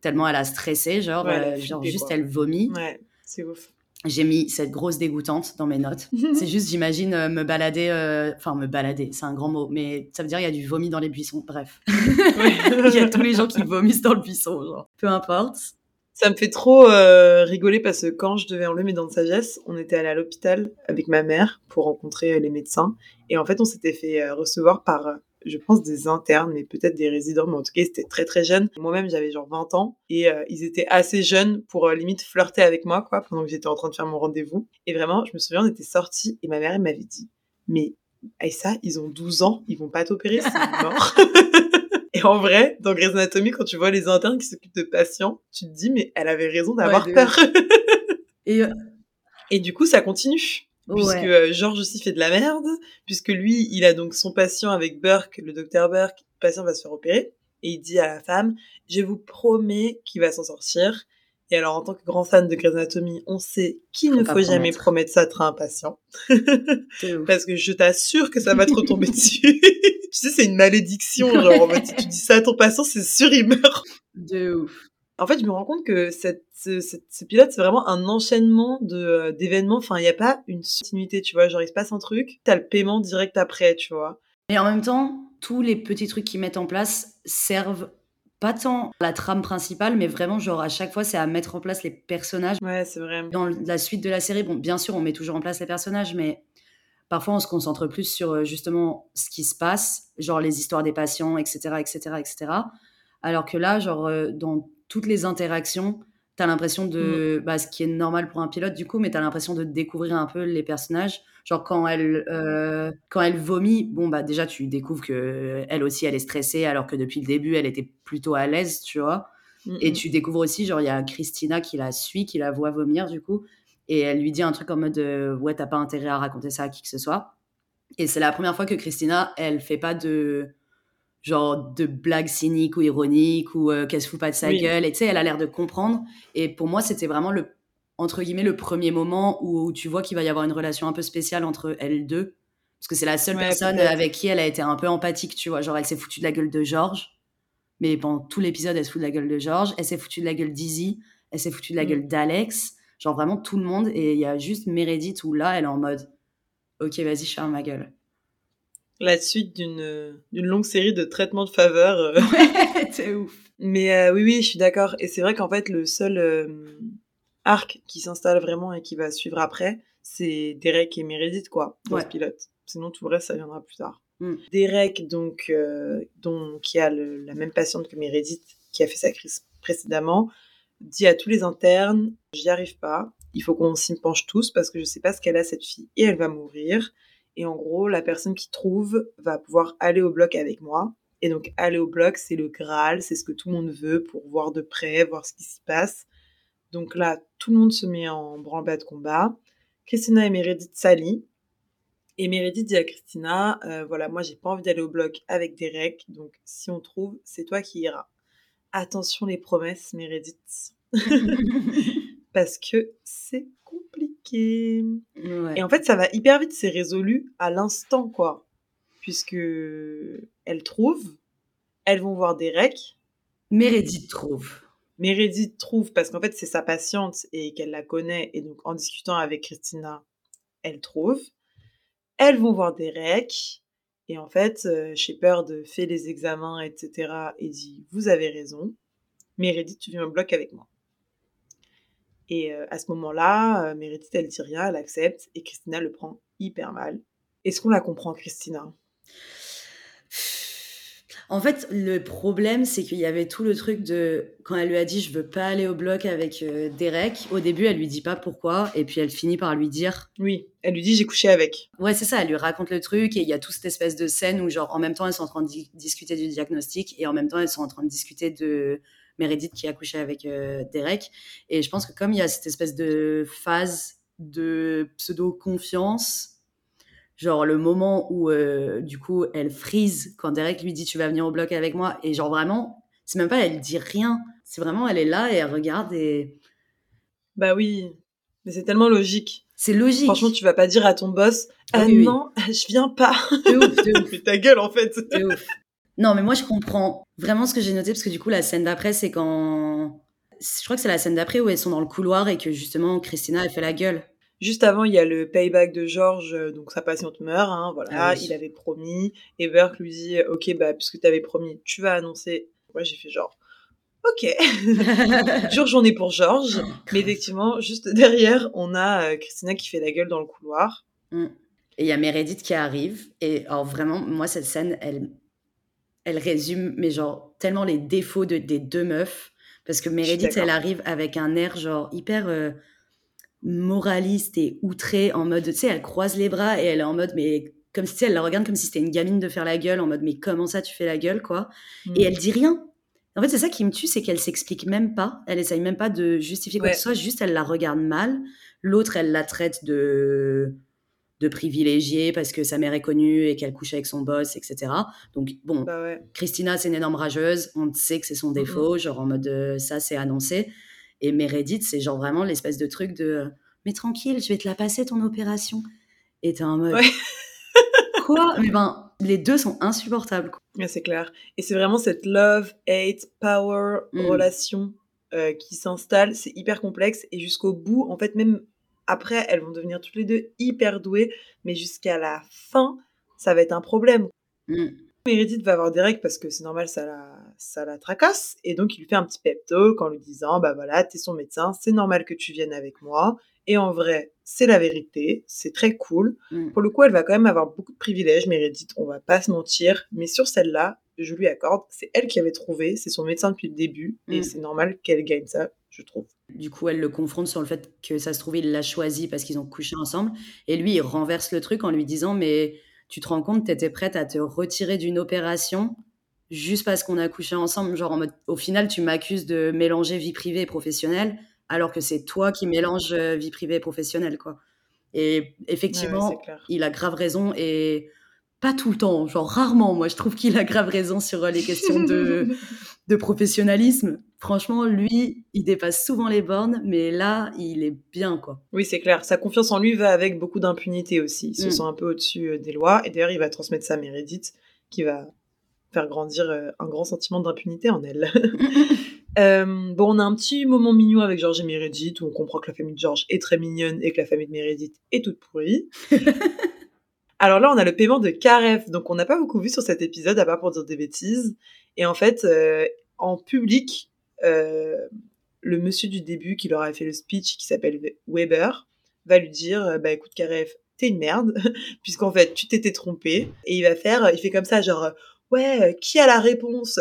[SPEAKER 2] tellement elle a stressé genre, euh, genre juste elle vomit
[SPEAKER 1] ouais. C'est ouf.
[SPEAKER 2] J'ai mis cette grosse dégoûtante dans mes notes. c'est juste, j'imagine euh, me balader, euh, enfin me balader, c'est un grand mot, mais ça veut dire il y a du vomi dans les buissons. Bref, il y a tous les gens qui vomissent dans le buisson, genre. Peu importe.
[SPEAKER 1] Ça me fait trop euh, rigoler parce que quand je devais enlever mes dents de sagesse, on était allé à l'hôpital avec ma mère pour rencontrer les médecins. Et en fait, on s'était fait recevoir par je pense, des internes, mais peut-être des résidents, mais en tout cas, ils étaient très très jeunes. Moi-même, j'avais genre 20 ans et euh, ils étaient assez jeunes pour euh, limite flirter avec moi, quoi, pendant que j'étais en train de faire mon rendez-vous. Et vraiment, je me souviens, on était sortis et ma mère, elle m'avait dit, mais ça, ils ont 12 ans, ils vont pas t'opérer, c'est mort. Et en vrai, dans Grey's Anatomy, quand tu vois les internes qui s'occupent de patients, tu te dis, mais elle avait raison d'avoir peur.
[SPEAKER 2] et, euh,
[SPEAKER 1] et du coup, ça continue puisque euh, George aussi fait de la merde, puisque lui, il a donc son patient avec Burke, le docteur Burke, le patient va se faire opérer, et il dit à la femme, je vous promets qu'il va s'en sortir. Et alors, en tant que grand fan de Grey's Anatomy, on sait qu'il ne faut jamais promettre ça à être impatient. Parce que je t'assure que ça va te retomber dessus. tu sais, c'est une malédiction. Genre, si tu dis ça à ton patient, c'est sûr, il meurt.
[SPEAKER 2] De ouf.
[SPEAKER 1] En fait, je me rends compte que cette, ce, pilote, c'est vraiment un enchaînement de euh, d'événements. Enfin, il n'y a pas une continuité, tu vois. Genre, il se passe un truc, t'as le paiement direct après, tu vois.
[SPEAKER 2] Et en même temps, tous les petits trucs qu'ils mettent en place servent pas tant la trame principale, mais vraiment, genre, à chaque fois, c'est à mettre en place les personnages.
[SPEAKER 1] Ouais, c'est vrai.
[SPEAKER 2] Dans la suite de la série, bon, bien sûr, on met toujours en place les personnages, mais parfois, on se concentre plus sur euh, justement ce qui se passe, genre les histoires des patients, etc., etc., etc. Alors que là, genre, euh, dans toutes les interactions, tu as l'impression de. Mm. Bah, ce qui est normal pour un pilote, du coup, mais tu as l'impression de découvrir un peu les personnages. Genre, quand elle, euh, quand elle vomit, bon, bah, déjà, tu découvres que elle aussi, elle est stressée, alors que depuis le début, elle était plutôt à l'aise, tu vois. Et tu découvres aussi, genre, il y a Christina qui la suit, qui la voit vomir, du coup. Et elle lui dit un truc en mode euh, Ouais, t'as pas intérêt à raconter ça à qui que ce soit. Et c'est la première fois que Christina, elle fait pas de genre de blagues cyniques ou ironiques ou euh, qu'elle se fout pas de sa gueule. Et tu sais, elle a l'air de comprendre. Et pour moi, c'était vraiment le, entre guillemets, le premier moment où, tu vois qu'il va y avoir une relation un peu spéciale entre elles deux. Parce que c'est la seule personne avec qui elle a été un peu empathique, tu vois. Genre, elle s'est foutue de la gueule de George. Mais pendant tout l'épisode, elle se fout de la gueule de George. Elle s'est foutue de la gueule d'Izzy. Elle s'est foutue de la mm. gueule d'Alex. Genre, vraiment tout le monde. Et il y a juste Meredith où là, elle est en mode Ok, vas-y, ferme ma gueule
[SPEAKER 1] la suite d'une longue série de traitements de faveur. Euh.
[SPEAKER 2] Ouais, c'est ouf.
[SPEAKER 1] Mais euh, oui, oui, je suis d'accord. Et c'est vrai qu'en fait, le seul euh, arc qui s'installe vraiment et qui va suivre après, c'est Derek et Meredith, quoi, dans ce pilote. Sinon, tout le reste, ça viendra plus tard. Mm. Derek, donc, dont, qui a la même patiente que Meredith, qui a fait sa crise précédemment, dit à tous les internes, j'y arrive pas, il faut qu'on s'y penche tous parce que je sais pas ce qu'elle a cette fille et elle va mourir. Et en gros, la personne qui trouve va pouvoir aller au bloc avec moi. Et donc, aller au bloc, c'est le Graal, c'est ce que tout le monde veut pour voir de près, voir ce qui s'y passe. Donc là, tout le monde se met en branle-bas de combat. Christina et Meredith s'allient. Et Meredith dit à Christina, euh, voilà, moi j'ai pas envie d'aller au bloc avec Derek, donc si on trouve, c'est toi qui iras. Attention les promesses, Meredith. Parce que c'est compliqué. Et en fait, ça va hyper vite, c'est résolu à l'instant, quoi. Puisque elles trouvent, elles vont voir Derek.
[SPEAKER 2] Meredith trouve.
[SPEAKER 1] Meredith trouve parce qu'en fait, c'est sa patiente et qu'elle la connaît. Et donc, en discutant avec Christina, elle trouve. Elles vont voir Derek. Et en fait, euh, Shepard fait les examens, etc. et dit Vous avez raison. Meredith, tu viens au bloc avec moi. Et euh, à ce moment-là, euh, Meredith, elle dit rien, elle accepte, et Christina le prend hyper mal. Est-ce qu'on la comprend, Christina?
[SPEAKER 2] En fait, le problème, c'est qu'il y avait tout le truc de quand elle lui a dit je veux pas aller au bloc avec euh, Derek. Au début, elle lui dit pas pourquoi, et puis elle finit par lui dire.
[SPEAKER 1] Oui, elle lui dit j'ai couché avec.
[SPEAKER 2] Ouais, c'est ça. Elle lui raconte le truc et il y a toute cette espèce de scène où genre en même temps elles sont en train de discuter du diagnostic et en même temps elles sont en train de discuter de Meredith qui a couché avec euh, Derek. Et je pense que comme il y a cette espèce de phase de pseudo-confiance, genre le moment où euh, du coup elle frise quand Derek lui dit tu vas venir au bloc avec moi, et genre vraiment, c'est même pas elle dit rien, c'est vraiment elle est là et elle regarde et.
[SPEAKER 1] Bah oui, mais c'est tellement logique.
[SPEAKER 2] C'est logique.
[SPEAKER 1] Franchement, tu vas pas dire à ton boss, ah, ah non, je viens pas.
[SPEAKER 2] De ouf, de ouf.
[SPEAKER 1] ta gueule en fait.
[SPEAKER 2] De ouf. Non, mais moi, je comprends vraiment ce que j'ai noté, parce que du coup, la scène d'après, c'est quand. Je crois que c'est la scène d'après où elles sont dans le couloir et que justement, Christina, elle fait la gueule.
[SPEAKER 1] Juste avant, il y a le payback de George, euh, donc sa patiente meurt, hein, voilà, ah il avait promis. Et Burke lui dit Ok, bah, puisque tu avais promis, tu vas annoncer. Moi, j'ai fait genre Ok, jour journée pour George. Mais effectivement, juste derrière, on a euh, Christina qui fait la gueule dans le couloir.
[SPEAKER 2] Mm. Et il y a Meredith qui arrive. Et alors, vraiment, moi, cette scène, elle, elle résume, mais genre, tellement les défauts de, des deux meufs. Parce que Meredith, elle arrive avec un air, genre, hyper euh, moraliste et outré, en mode, tu sais, elle croise les bras et elle est en mode, mais comme si elle la regarde comme si c'était une gamine de faire la gueule, en mode, mais comment ça tu fais la gueule, quoi? Et hmm. elle dit rien. En fait, c'est ça qui me tue, c'est qu'elle s'explique même pas. Elle essaye même pas de justifier quoi que ce soit, juste elle la regarde mal. L'autre, elle la traite de de privilégiée parce que sa mère est connue et qu'elle couche avec son boss, etc. Donc, bon,
[SPEAKER 1] bah
[SPEAKER 2] Christina, c'est une énorme rageuse. On sait que c'est son défaut, genre en mode euh, ça, c'est annoncé. Et Meredith, c'est genre vraiment l'espèce de truc de mais tranquille, je vais te la passer ton opération. Et t'es en mode quoi? Mais ben, les deux sont insupportables.
[SPEAKER 1] c'est clair. Et c'est vraiment cette love, hate, power mm. relation euh, qui s'installe. C'est hyper complexe et jusqu'au bout, en fait, même après, elles vont devenir toutes les deux hyper douées, mais jusqu'à la fin, ça va être un problème. Mm. Meredith va avoir Derek parce que c'est normal, ça la, ça la tracasse. Et donc, il lui fait un petit pep talk en lui disant Bah voilà, t'es son médecin, c'est normal que tu viennes avec moi. Et en vrai, c'est la vérité, c'est très cool. Mm. Pour le coup, elle va quand même avoir beaucoup de privilèges, Meredith, on va pas se mentir. Mais sur celle-là, je lui accorde, c'est elle qui avait trouvé, c'est son médecin depuis le début. Et mm. c'est normal qu'elle gagne ça, je trouve.
[SPEAKER 2] Du coup, elle le confronte sur le fait que ça se trouve, il l'a choisi parce qu'ils ont couché ensemble. Et lui, il renverse le truc en lui disant Mais tu te rends compte, tu étais prête à te retirer d'une opération juste parce qu'on a couché ensemble? Genre, en mode, au final, tu m'accuses de mélanger vie privée et professionnelle, alors que c'est toi qui mélanges euh, vie privée et professionnelle, quoi. Et effectivement, il a grave raison et pas tout le temps, genre rarement. Moi, je trouve qu'il a grave raison sur euh, les questions de, de professionnalisme. Franchement, lui, il dépasse souvent les bornes, mais là, il est bien, quoi.
[SPEAKER 1] Oui, c'est clair. Sa confiance en lui va avec beaucoup d'impunité aussi. Il se mm. sent un peu au-dessus euh, des lois. Et d'ailleurs, il va transmettre ça à Meredith, qui va faire grandir euh, un grand sentiment d'impunité en elle. bon, on a un petit moment mignon avec George et Meredith, où on comprend que la famille de George est très mignonne et que la famille de Meredith est toute pourrie. Alors là, on a le paiement de Karef, donc on n'a pas beaucoup vu sur cet épisode, à part pour dire des bêtises. Et en fait, euh, en public, euh, le monsieur du début qui leur a fait le speech, qui s'appelle Weber, va lui dire, euh, bah écoute Karef, t'es une merde, puisqu'en fait, tu t'étais trompé. Et il va faire, il fait comme ça, genre, ouais, qui a la réponse?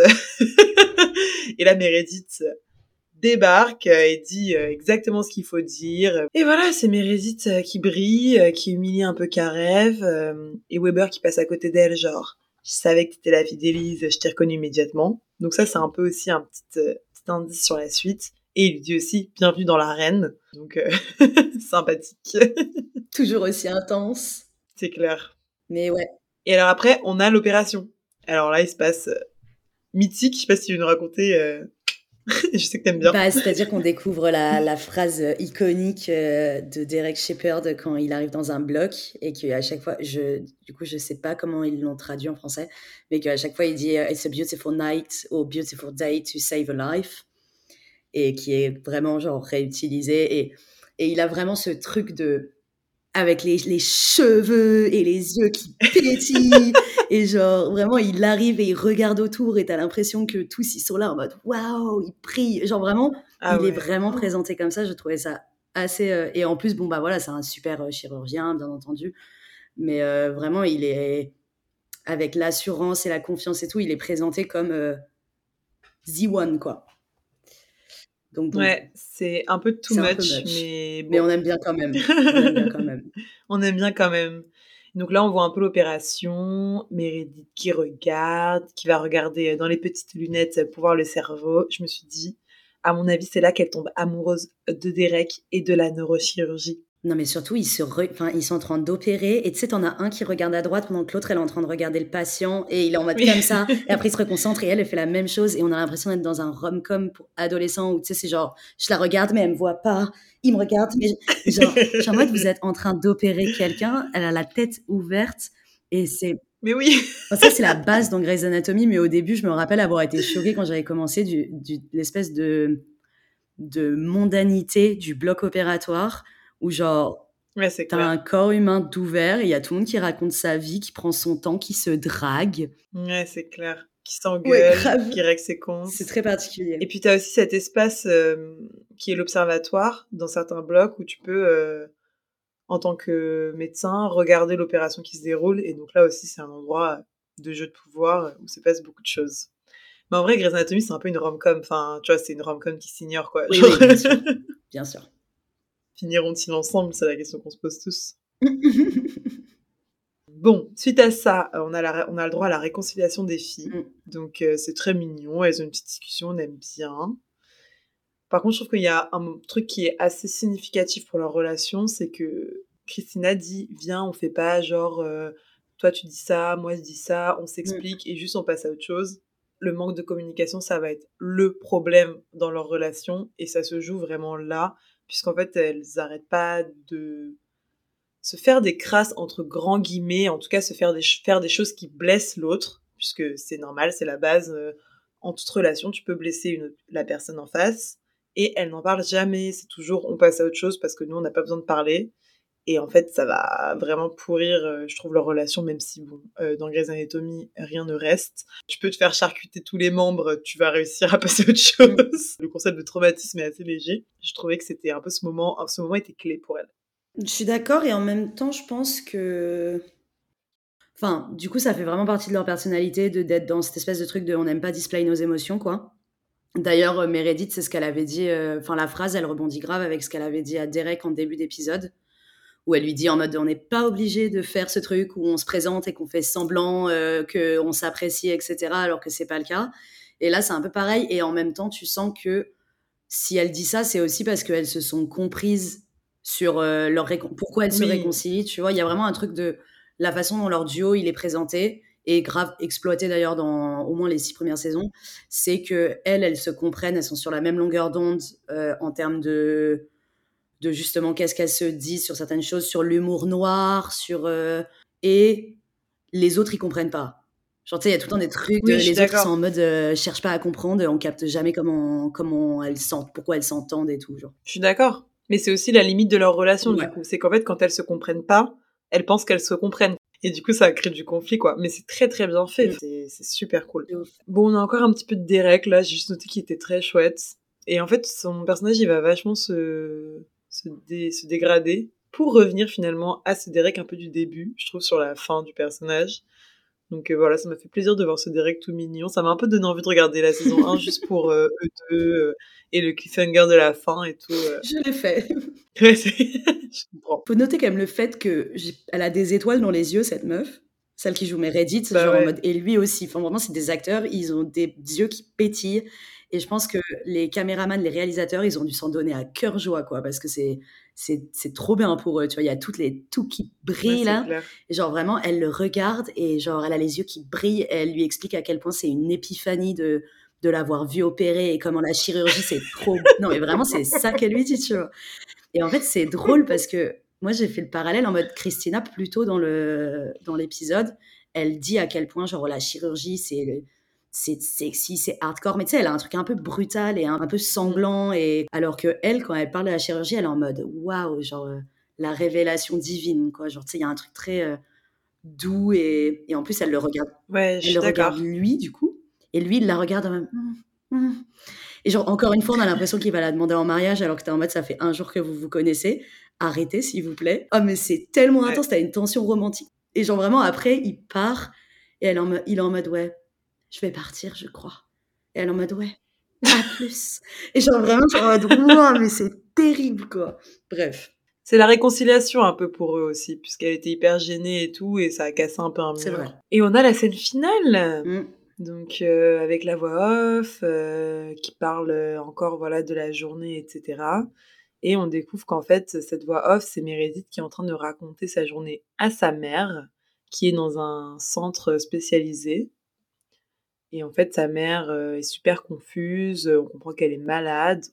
[SPEAKER 1] Et là, Meredith débarque euh, et dit euh, exactement ce qu'il faut dire. Et voilà, c'est Meredith euh, qui brille, qui humilie un peu Karev, et Weber qui passe à côté d'elle, genre, je savais que t'étais la fille d'Élise, je t'ai reconnue immédiatement. Donc ça, c'est un peu aussi un petit, petit, indice sur la suite. Et il lui dit aussi bienvenue dans l'arène. Donc sympathique.
[SPEAKER 2] Toujours aussi intense.
[SPEAKER 1] C'est clair.
[SPEAKER 2] Mais ouais.
[SPEAKER 1] Et alors après, on a l'opération. Alors là, il se passe mythique. Je sais pas si tu veux nous raconter je sais que t'aimes bien.
[SPEAKER 2] Bah, C'est-à-dire qu'on découvre la, phrase iconique euh, de Derek Shepard quand il arrive dans un bloc et qu'à chaque fois, du coup, je sais pas comment ils l'ont traduit en français, mais qu'à chaque fois, il dit euh, It's a beautiful night or beautiful day to save a life et qui est vraiment genre réutilisé et, et il a vraiment ce truc de avec les, les, cheveux et les yeux qui pétillent. et genre, vraiment, il arrive et il regarde autour et t'as l'impression que tous ils sont là en mode waouh, il prie. Genre, vraiment, ah il est vraiment présenté comme ça. Je trouvais ça assez. Euh, et en plus, bon, bah voilà, c'est un super euh, chirurgien, bien entendu. Mais euh, vraiment, il est. Avec l'assurance et la confiance et tout, il est présenté comme The One, quoi.
[SPEAKER 1] Donc, ouais, c'est un peu too much, mais
[SPEAKER 2] Mais on aime bien quand même. on aime bien quand même.
[SPEAKER 1] on aime bien quand même. Donc là, on voit un peu l'opération, Meredith qui regarde, qui va regarder dans les petites lunettes pour voir le cerveau. Je me suis dit, à mon avis, c'est là qu'elle tombe amoureuse de Derek et de la neurochirurgie.
[SPEAKER 2] Non, mais surtout, ils, se enfin, ils sont en train d'opérer. Et tu sais, t'en as un qui regarde à droite pendant que l'autre, elle est en train de regarder le patient. Et il est en mode comme ça. Et après, il se reconcentre et elle, elle fait la même chose. Et on a l'impression d'être dans un rom-com pour adolescents où, tu sais, c'est genre, je la regarde, mais elle me voit pas. Il me regarde, mais genre, je suis en mode, vous êtes en train d'opérer quelqu'un. Elle a la tête ouverte. Et c'est.
[SPEAKER 1] Mais oui!
[SPEAKER 2] ça, c'est la base dans Grey's Anatomy. Mais au début, je me rappelle avoir été choquée quand j'avais commencé du, du l'espèce de, de mondanité du bloc opératoire où genre,
[SPEAKER 1] ouais,
[SPEAKER 2] t'as un corps humain d'ouvert, il y a tout le monde qui raconte sa vie, qui prend son temps, qui se drague.
[SPEAKER 1] Ouais, c'est clair. Qui s'engueule, qui règle ses comptes.
[SPEAKER 2] C'est très particulier.
[SPEAKER 1] Et puis t'as aussi cet espace euh, qui est l'observatoire dans certains blocs où tu peux, euh, en tant que médecin, regarder l'opération qui se déroule. Et donc là aussi, c'est un endroit de jeu de pouvoir où se passe beaucoup de choses. Mais en vrai, Grey's Anatomy, c'est un peu une rom-com. Enfin, tu vois, c'est une rom-com qui s'ignore, quoi.
[SPEAKER 2] Oui, oui, bien sûr. bien sûr
[SPEAKER 1] finiront-ils ensemble? C'est la question qu'on se pose tous. bon, suite à ça, euh, on a, on a le droit à la réconciliation des filles. Mm. Donc euh, c'est très mignon, elles ont une petite discussion, on aime bien. Par contre, je trouve qu'il y a un truc qui est assez significatif pour leur relation, c'est que Christina dit Viens, on fait pas genre, euh, toi tu dis ça, moi je dis ça, on s'explique mm. et juste on passe à autre chose. le manque de communication, ça va être le problème dans leur relation et ça se joue vraiment là, puisqu'en fait, elles n'arrêtent pas de se faire des crasses entre grands guillemets, en tout cas se faire des, faire des choses qui blessent l'autre, puisque c'est normal, c'est la base. Euh, en toute relation, tu peux blesser la personne en face et elle n'en parle jamais. C'est toujours on passe à autre chose parce que nous on n'a pas besoin de parler. Et en fait, ça va vraiment pourrir, euh, je trouve, leur relation, même si, bon, euh, dans Grey's Anatomy, rien ne reste. Tu peux te faire charcuter tous les membres, tu vas réussir à passer à autre chose. Le concept de traumatisme est assez léger. Je trouvais que c'était un peu ce moment, ce moment était clé pour elle.
[SPEAKER 2] Je suis d'accord, et en même temps, je pense que Enfin, du coup, ça fait vraiment partie de leur personnalité de d'être dans cette espèce de truc de on n'aime pas display nos émotions, quoi. D'ailleurs, euh, Meredith, c'est ce qu'elle avait dit. Euh, enfin, la phrase, elle rebondit grave avec ce qu'elle avait dit à Derek en début d'épisode, où elle lui dit en mode on n'est pas obligé de faire ce truc où on se présente et qu'on fait semblant euh, qu'on s'apprécie, etc., alors que c'est pas le cas. Et là, c'est un peu pareil. Et en même temps, tu sens que si elle dit ça, c'est aussi parce qu'elles se sont comprises sur leur pourquoi elles se réconcilient. Tu vois, il y a vraiment un truc de la façon dont leur duo il est présenté et grave exploité d'ailleurs dans au moins les six premières saisons, c'est que elles, elles se comprennent, elles sont sur la même longueur d'onde euh, en termes de de justement qu'est-ce qu'elles se disent sur certaines choses, sur l'humour noir, sur euh, et les autres ils comprennent pas. Genre tu sais, il y a tout le temps des trucs, de, les autres sont en mode euh, cherche pas à comprendre, on capte jamais comment comment elles sentent, pourquoi elles s'entendent et tout genre.
[SPEAKER 1] Je suis d'accord, mais c'est aussi la limite de leur relation du coup, c'est qu'en fait quand elles se comprennent pas elles pensent qu'elles se comprennent. Et du coup, ça crée du conflit, quoi. Mais c'est très, très bien fait. Mm. C'est super cool. Bon, on a encore un petit peu de Derek, là. J'ai juste noté qu'il était très chouette. Et en fait, son personnage, il va vachement se, se, se dégrader pour revenir finalement à ce Derek un peu du début, je trouve, sur la fin du personnage. Donc euh, voilà, ça m'a fait plaisir de voir ce Derek tout mignon. Ça m'a un peu donné envie de regarder la saison 1 juste pour euh, eux deux euh, et le cliffhanger de la fin et tout.
[SPEAKER 2] Je l'ai fait.
[SPEAKER 1] ouais, je comprends.
[SPEAKER 2] Faut noter quand même le fait qu'elle a des étoiles dans les yeux, cette meuf. Celle qui joue Meredith, bah genre en mode... et lui aussi. Enfin, vraiment, c'est des acteurs, ils ont des yeux qui pétillent. Et je pense que les caméramans, les réalisateurs, ils ont dû s'en donner à cœur joie, quoi, parce que c'est c'est trop bien pour eux. Tu vois, il y a toutes les tout qui brillent là. Et genre vraiment, elle le regarde et genre elle a les yeux qui brillent. Et elle lui explique à quel point c'est une épiphanie de de l'avoir vu opérer et comment la chirurgie c'est trop. non mais vraiment c'est ça qu'elle lui dit, tu vois. Et en fait c'est drôle parce que moi j'ai fait le parallèle en mode Christina plutôt dans le dans l'épisode. Elle dit à quel point genre la chirurgie c'est c'est sexy, c'est hardcore, mais tu sais, elle a un truc un peu brutal et un, peu sanglant. Et alors que elle, quand elle parle de la chirurgie, elle est en mode waouh, genre euh, la révélation divine, quoi. Genre, tu sais, il y a un truc très euh, doux et, et, en plus, elle le regarde.
[SPEAKER 1] Ouais,
[SPEAKER 2] elle le regarde lui, du coup, et lui, il la regarde en même. Mmh, mmh. Et genre, encore une fois, on a l'impression qu'il va la demander en mariage alors que t'es en mode ça fait un jour que vous vous connaissez. Arrêtez, s'il vous plaît. Oh, mais c'est tellement intense, t'as une tension romantique. Et genre, vraiment, après, il part et elle en, il est en mode ouais je vais partir, je crois. Et elle en mode, ouais, à plus. Et genre vraiment, genre en mode, mais c'est terrible, quoi. Bref.
[SPEAKER 1] C'est la réconciliation un peu pour eux aussi, puisqu'elle était hyper gênée et tout, et ça a cassé un peu un mur.
[SPEAKER 2] Vrai.
[SPEAKER 1] Et on a la scène finale. Mm. Donc euh, avec la voix off euh, qui parle encore voilà de la journée etc. Et on découvre qu'en fait cette voix off c'est Meredith qui est en train de raconter sa journée à sa mère qui est dans un centre spécialisé et en fait, sa mère euh, est super confuse, on comprend qu'elle est malade,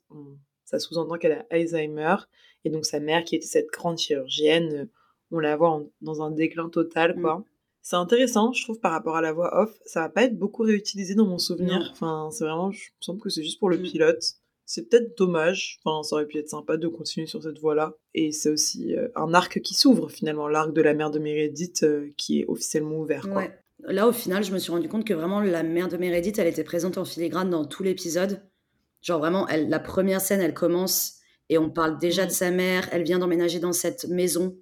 [SPEAKER 1] ça sous-entend qu'elle a Alzheimer. Et donc sa mère, qui était cette grande chirurgienne, euh, on la voit dans un déclin total, mmh. quoi. C'est intéressant, je trouve, par rapport à la voix off. Ça va pas être beaucoup réutilisé dans mon souvenir. Enfin, c'est vraiment, je me semble que c'est juste pour le mmh. pilote. C'est peut-être dommage. Enfin, ça aurait pu être sympa de continuer sur cette voie-là. Et c'est aussi euh, un arc qui s'ouvre, finalement, l'arc de la mère de Meredith, qui est officiellement ouvert, quoi.
[SPEAKER 2] Là, au final, je me suis rendu compte que vraiment la mère de Meredith, elle était présente en filigrane dans tout l'épisode. Genre vraiment, elle, la première scène, elle commence et on parle déjà de sa mère. Elle vient d'emménager dans cette maison.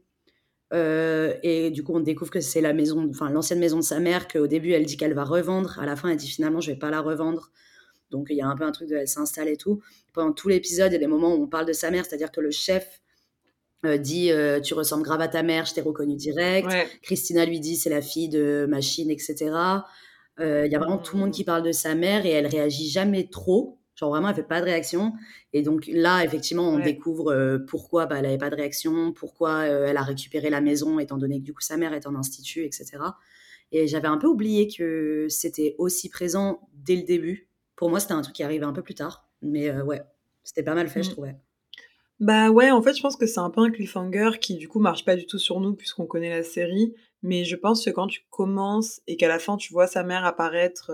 [SPEAKER 2] Euh, et du coup, on découvre que c'est la maison, enfin l'ancienne maison de sa mère, qu'au début, elle dit qu'elle va revendre. À la fin, elle dit finalement, je vais pas la revendre. Donc, il y a un peu un truc de elle s'installe et tout. Pendant tout l'épisode, il y a des moments où on parle de sa mère, c'est-à-dire que le chef euh, dit euh, tu ressembles grave à ta mère, je t'ai reconnu direct. Christina lui dit c'est la fille de machine, etc. Euh, il y a vraiment tout le monde qui parle de sa mère et elle réagit jamais trop. Genre vraiment, elle fait pas de réaction. Et donc là, effectivement, on découvre pourquoi bah, elle avait pas de réaction, pourquoi elle a récupéré la maison, étant donné que du coup sa mère est en institut, etc. Et j'avais un peu oublié que c'était aussi présent dès le début. Pour moi, c'était un truc qui arrivait un peu plus tard. Mais ouais, c'était pas mal fait, je mm. trouvais.
[SPEAKER 1] Bah ouais, en fait, je pense que c'est un peu un cliffhanger qui, du coup, marche pas du tout sur nous puisqu'on connaît la série. Mais je pense que quand tu commences et qu'à la fin, tu vois sa mère apparaître.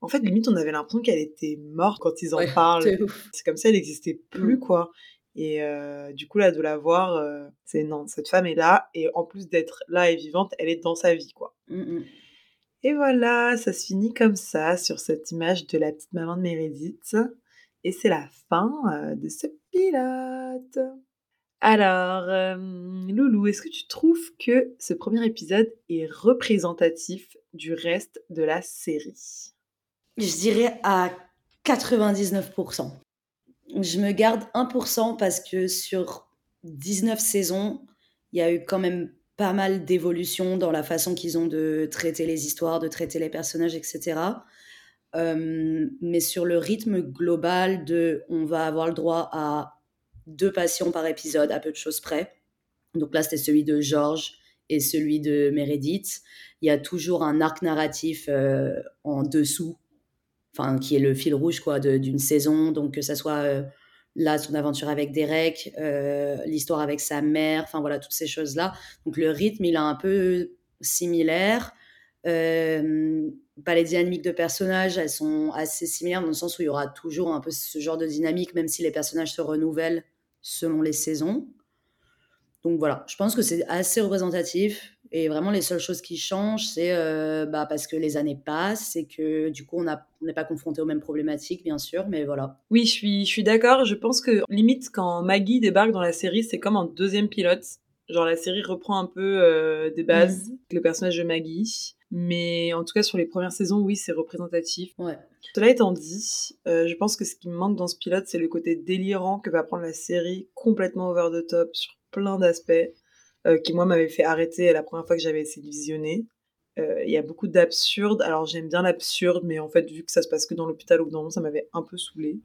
[SPEAKER 1] En fait, limite, on avait l'impression qu'elle était morte quand ils en parlent. C'est comme ça, elle n'existait plus, mm. quoi. Et du coup, là, de la voir, c'est non, cette femme est là. Et en plus d'être là et vivante, elle est dans sa vie, quoi. Mmh et voilà, ça se finit comme ça, sur cette image de la petite maman de Meredith. Et c'est la fin de ce Alors, Loulou, est-ce que tu trouves que ce premier épisode est représentatif du reste de la série?
[SPEAKER 2] Je dirais à 99%. Je me garde 1% parce que sur 19 saisons, il y a eu quand même pas mal d'évolutions dans la façon qu'ils ont de traiter les histoires, de traiter les personnages, etc. Euh, mais sur le rythme global on va avoir le droit à deux passions par épisode à peu de choses près. Donc là, c'était celui de George et celui de Meredith. Il y a toujours un arc narratif euh, en dessous enfin qui est le fil rouge quoi d'une saison donc que ça soit euh, là son aventure avec Derek l'histoire avec sa mère enfin voilà toutes ces choses là donc le rythme il est un peu similaire euh, pas les dynamiques de personnages elles sont assez similaires dans le sens où il y aura toujours un peu ce genre de dynamique même si les personnages se renouvellent selon les saisons donc voilà je pense que c'est assez représentatif et vraiment, les seules choses qui changent, c'est euh, bah, parce que les années passent et que du coup, on n'est pas confronté aux mêmes problématiques, bien sûr, mais voilà.
[SPEAKER 1] Oui, je suis, je suis d'accord. Je pense que limite, quand Maggie débarque dans la série, c'est comme un deuxième pilote. Genre, la série reprend un peu euh, des bases, mmh. le personnage de Maggie. Mais en tout cas, sur les premières saisons, oui, c'est représentatif.
[SPEAKER 2] Ouais.
[SPEAKER 1] Cela étant dit, euh, je pense que ce qui me manque dans ce pilote, c'est le côté délirant que va prendre la série, complètement over the top sur plein d'aspects. Euh, qui moi m'avait fait arrêter la première fois que j'avais essayé de visionner. Euh, il y a beaucoup d'absurde. Alors j'aime bien l'absurde, mais en fait, vu que ça se passe que dans l'hôpital ou dans le ça m'avait un peu saoulé.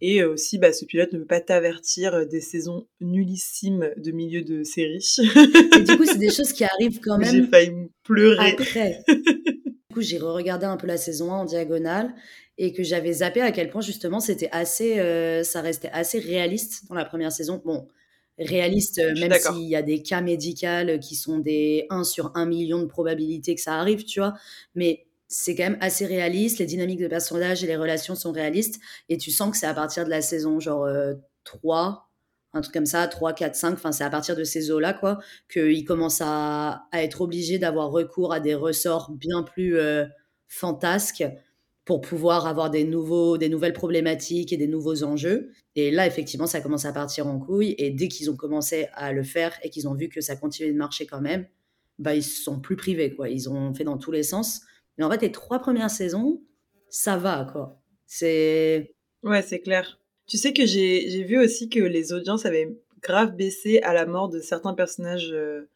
[SPEAKER 1] Et euh, aussi, bah, ce pilote ne veut pas t'avertir des saisons nullissimes de milieu de série.
[SPEAKER 2] Et du coup, c'est des choses qui arrivent quand même.
[SPEAKER 1] J'ai failli pleurer.
[SPEAKER 2] Après. du coup, j'ai re-regardé un peu la saison 1 en diagonale et que j'avais zappé à quel point justement c'était assez, ça restait assez réaliste dans la première saison. Bon, réaliste, euh, même s'il y a des cas médicaux qui sont des 1 sur 1 million de probabilités que ça arrive, tu vois. Mais c'est quand même assez réaliste, les dynamiques de personnages et les relations sont réalistes, et tu sens que c'est à partir de la saison genre 3, euh, un truc comme ça, 3, 4, 5, enfin c'est à partir de ces eaux-là, quoi, qu'ils commencent à, à, être obligés d'avoir recours à des ressorts bien plus euh, fantasques pour pouvoir avoir des, nouveaux, des nouvelles problématiques et des nouveaux enjeux. Et là, effectivement, ça commence à partir en couille. Et dès qu'ils ont commencé à le faire et qu'ils ont vu que ça continuait de marcher quand même, bah, ils se sont plus privés. Quoi. Ils ont fait dans tous les sens. Mais en fait, les trois premières saisons, ça va. quoi. C'est...
[SPEAKER 1] Ouais, c'est clair. Tu sais que j'ai vu aussi que les audiences avaient grave baissé à la mort de certains personnages euh,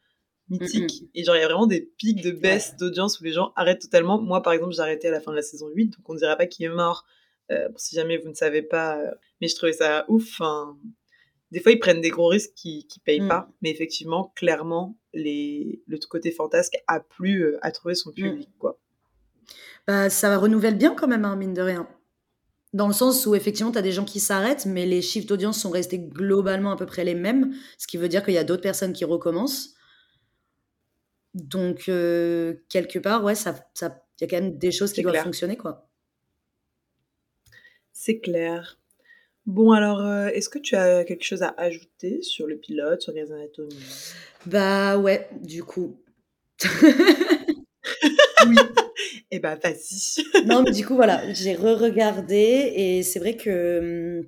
[SPEAKER 1] mythique. Et genre, il y a vraiment des pics de baisse d'audience où les gens arrêtent totalement. Moi, par exemple, j'ai arrêté à la fin de la saison 8, donc on ne dira pas qui est mort, euh, si jamais vous ne savez pas. Euh, mais je trouvais ça ouf. Des fois, ils prennent des gros risques qui ne payent mm. pas. Mais effectivement, clairement, les... le côté fantasque a plu euh, à trouver son mm. public, quoi.
[SPEAKER 2] Bah, ça renouvelle bien quand même, hein, mine de rien. Dans le sens où effectivement, tu as des gens qui s'arrêtent, mais les chiffres d'audience sont restés globalement à peu près les mêmes, ce qui veut dire qu'il y a d'autres personnes qui recommencent. Donc, euh, quelque part, ouais, ça, ça, y a quand même des choses qui doivent fonctionner, quoi.
[SPEAKER 1] C'est clair. Bon, alors, euh, est-ce que tu as quelque chose à ajouter sur le pilote, sur les anatomies
[SPEAKER 2] Bah ouais, du coup.
[SPEAKER 1] oui. Eh bah, vas-y.
[SPEAKER 2] non, mais du coup, voilà, j'ai re-regardé et c'est vrai que hum,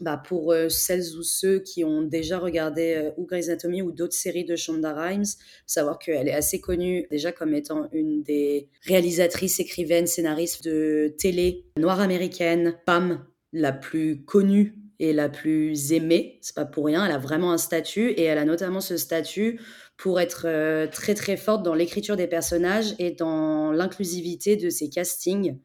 [SPEAKER 2] bah, pour euh, celles ou ceux qui ont déjà regardé euh, ou Grey's Anatomy ou d'autres séries de Shonda Rhimes, savoir qu'elle est assez connue déjà comme étant une des réalisatrices, écrivaines, scénaristes de télé noire américaine, femme la plus connue la plus aimée. C'est pas pour rien, elle a vraiment un statut et elle a notamment ce statut pour être euh, très très forte dans l'écriture des personnages et dans l'inclusivité de ses castings.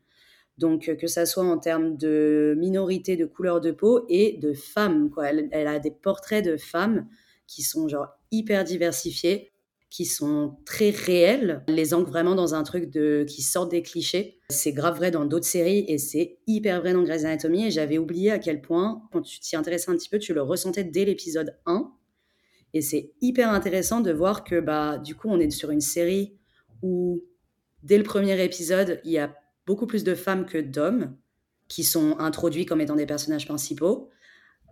[SPEAKER 2] Donc, euh, que ça soit en termes de minorité, de couleur de peau et de femmes. Quoi. Elle, a des portraits de femmes qui sont genre hyper diversifiés. Qui sont très réels, les ancrent vraiment dans un truc de qui sortent des clichés. C'est grave vrai dans d'autres séries et c'est hyper vrai dans Grey's Anatomy. Et j'avais oublié à quel point, quand tu t'y intéressais un petit peu, tu le ressentais dès l'épisode 1. Et c'est hyper intéressant de voir que bah du coup on est sur une série où dès le premier épisode il y a beaucoup plus de femmes que d'hommes qui sont introduits comme étant des personnages principaux.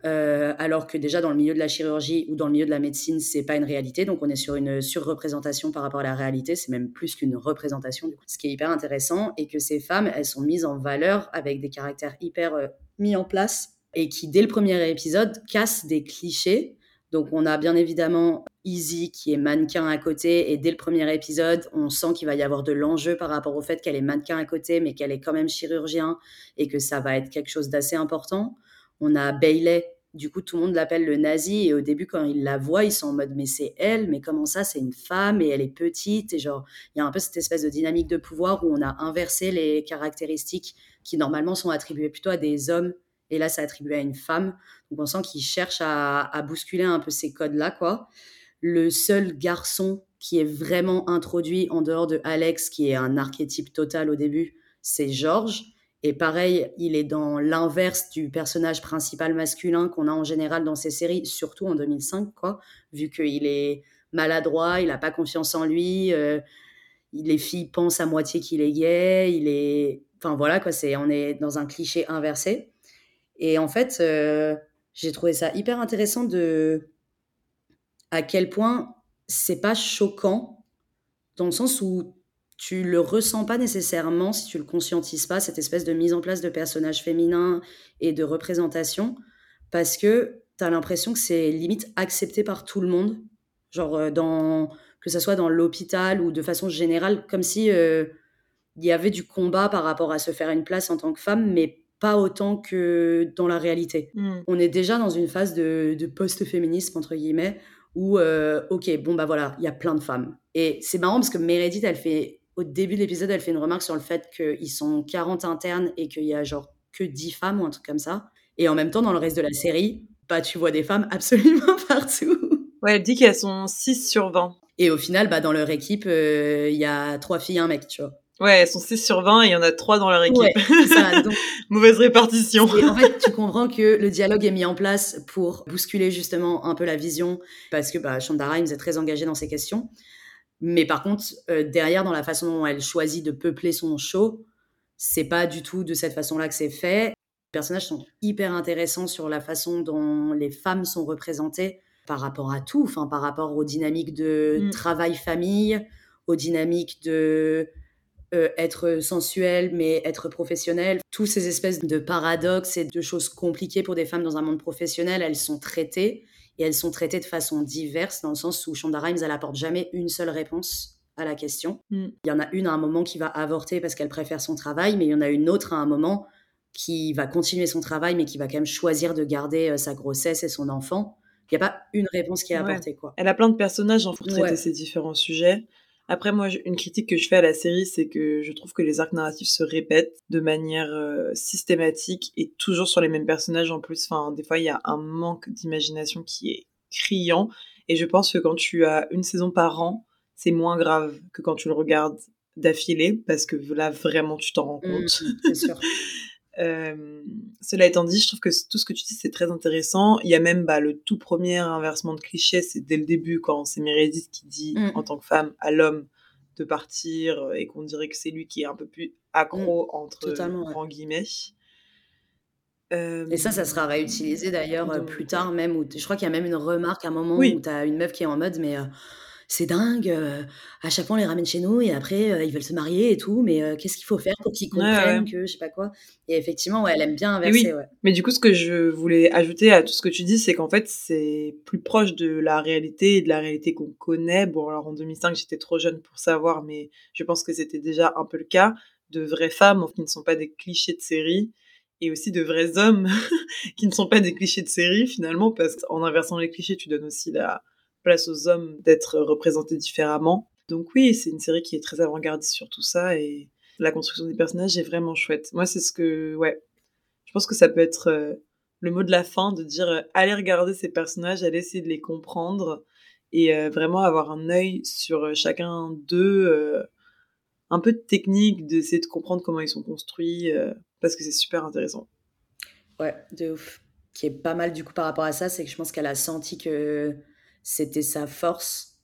[SPEAKER 2] Euh, alors que déjà dans le milieu de la chirurgie ou dans le milieu de la médecine, c'est pas une réalité. Donc on est sur une surreprésentation par rapport à la réalité. C'est même plus qu'une représentation. Ce qui est hyper intéressant et que ces femmes, elles sont mises en valeur avec des caractères hyper euh, mis en place et qui dès le premier épisode cassent des clichés. Donc on a bien évidemment Easy qui est mannequin à côté et dès le premier épisode, on sent qu'il va y avoir de l'enjeu par rapport au fait qu'elle est mannequin à côté mais qu'elle est quand même chirurgien et que ça va être quelque chose d'assez important. On a Bailey du coup, tout le monde l'appelle le nazi. Et au début, quand ils la voient, ils sont en mode Mais c'est elle, mais comment ça C'est une femme et elle est petite. Et genre, il y a un peu cette espèce de dynamique de pouvoir où on a inversé les caractéristiques qui normalement sont attribuées plutôt à des hommes. Et là, c'est attribué à une femme. Donc on sent qu'ils cherchent à, bousculer un peu ces codes-là, quoi. Le seul garçon qui est vraiment introduit en dehors de Alex, qui est un archétype total au début, c'est George. Et pareil, il est dans l'inverse du personnage principal masculin qu'on a en général dans ces séries, surtout en 2005, quoi, vu qu'il est maladroit, il n'a pas confiance en lui, euh, les filles pensent à moitié qu'il est gay, il est... Enfin voilà, quoi, c'est, on est dans un cliché inversé. Et en fait, euh, j'ai trouvé ça hyper intéressant de... à quel point c'est pas choquant, dans le sens où tu le ressens pas nécessairement si tu le conscientises pas, cette espèce de mise en place de personnages féminins et de représentation, parce que tu as l'impression que c'est limite accepté par tout le monde, genre euh, dans, que ce soit dans l'hôpital ou de façon générale, comme si euh, il y avait du combat par rapport à se faire une place en tant que femme, mais pas autant que dans la réalité. Hmm. On est déjà dans une phase de, de post-féminisme, entre guillemets, où, euh, ok, bon, bah voilà, il y a plein de femmes. Et c'est marrant parce que Meredith, elle fait au début de l'épisode, elle fait une remarque sur le fait qu'ils sont 40 internes et qu'il y a genre que 10 femmes ou un truc comme ça. Et en même temps, dans le reste de la série, bah, tu vois des femmes absolument partout.
[SPEAKER 1] Ouais, elle dit qu'elles sont 6 sur 20.
[SPEAKER 2] Et au final, bah, dans leur équipe, euh, il y a 3 filles et un mec, tu vois.
[SPEAKER 1] Ouais, elles sont 6 sur 20 et il y en a 3 dans leur équipe. Ouais, ça, donc... Mauvaise répartition.
[SPEAKER 2] Et en fait, tu comprends que le dialogue est mis en place pour bousculer justement un peu la vision, parce que bah, Shonda Rhimes est très engagée dans ces questions. Mais par contre, euh, derrière, dans la façon dont elle choisit de peupler son show, c'est pas du tout de cette façon-là que c'est fait. Les personnages sont hyper intéressants sur la façon dont les femmes sont représentées par rapport à tout, enfin par rapport aux dynamiques de mm. travail-famille, aux dynamiques de euh, être sensuel mais être professionnel. Tous ces espèces de paradoxes et de choses compliquées pour des femmes dans un monde professionnel, elles sont traitées et elles sont traitées de façon diverse, dans le sens où Shonda Rhimes, elle apporte jamais une seule réponse à la question. Mm. Il y en a une à un moment qui va avorter parce qu'elle préfère son travail, mais il y en a une autre à un moment qui va continuer son travail, mais qui va quand même choisir de garder euh, sa grossesse et son enfant. Il n'y a pas une réponse qui est apportée. Quoi.
[SPEAKER 1] Elle a plein de personnages pour traiter ces différents sujets. Après, moi, une critique que je fais à la série, c'est que je trouve que les arcs narratifs se répètent de manière euh, systématique et toujours sur les mêmes personnages en plus. Enfin, des fois, il y a un manque d'imagination qui est criant. Et je pense que quand tu as une saison par an, c'est moins grave que quand tu le regardes d'affilée, parce que là, vraiment, tu t'en rends mmh, compte. c'est sûr. Euh, cela étant dit, je trouve que tout ce que tu dis, c'est très intéressant. Il y a même bah, le tout premier inversement de cliché, c'est dès le début, quand c'est Meredith qui dit, mm. en tant que femme, à l'homme de partir, euh, et qu'on dirait que c'est lui qui est un peu plus accro, mm. entre grands guillemets.
[SPEAKER 2] Et ça, ça sera réutilisé d'ailleurs euh, plus tard même. Où je crois qu'il y a même une remarque à un moment où tu as une meuf qui est en mode, mais c'est dingue, euh, à chaque fois on les ramène chez nous et après euh, ils veulent se marier et tout, mais euh, qu'est-ce qu'il faut faire pour qu'ils comprennent que je sais pas quoi. Et effectivement, ouais, elle aime bien inverser. Oui.
[SPEAKER 1] Mais du coup, ce que je voulais ajouter à tout ce que tu dis, c'est qu'en fait c'est plus proche de la réalité et de la réalité qu'on connaît. Bon, alors en 2005 j'étais trop jeune pour savoir, mais je pense que c'était déjà un peu le cas de vraies femmes qui ne sont pas des clichés de série et aussi de vrais hommes qui ne sont pas des clichés de série finalement, parce qu'en inversant les clichés, tu donnes aussi la place aux hommes d'être représentés différemment. Donc oui, c'est une série qui est très avant-gardiste sur tout ça et la construction des personnages est vraiment chouette. Moi, c'est ce que, ouais, je pense que ça peut être euh, le mot de la fin de dire euh, allez regarder ces personnages, allez essayer de les comprendre et vraiment avoir un œil sur chacun d'eux, un peu de technique, d'essayer de comprendre comment ils sont construits, parce que c'est super intéressant.
[SPEAKER 2] Ouais, de ouf. Qui est pas mal du coup par rapport à ça, c'est que je pense qu'elle a senti que c'était sa force,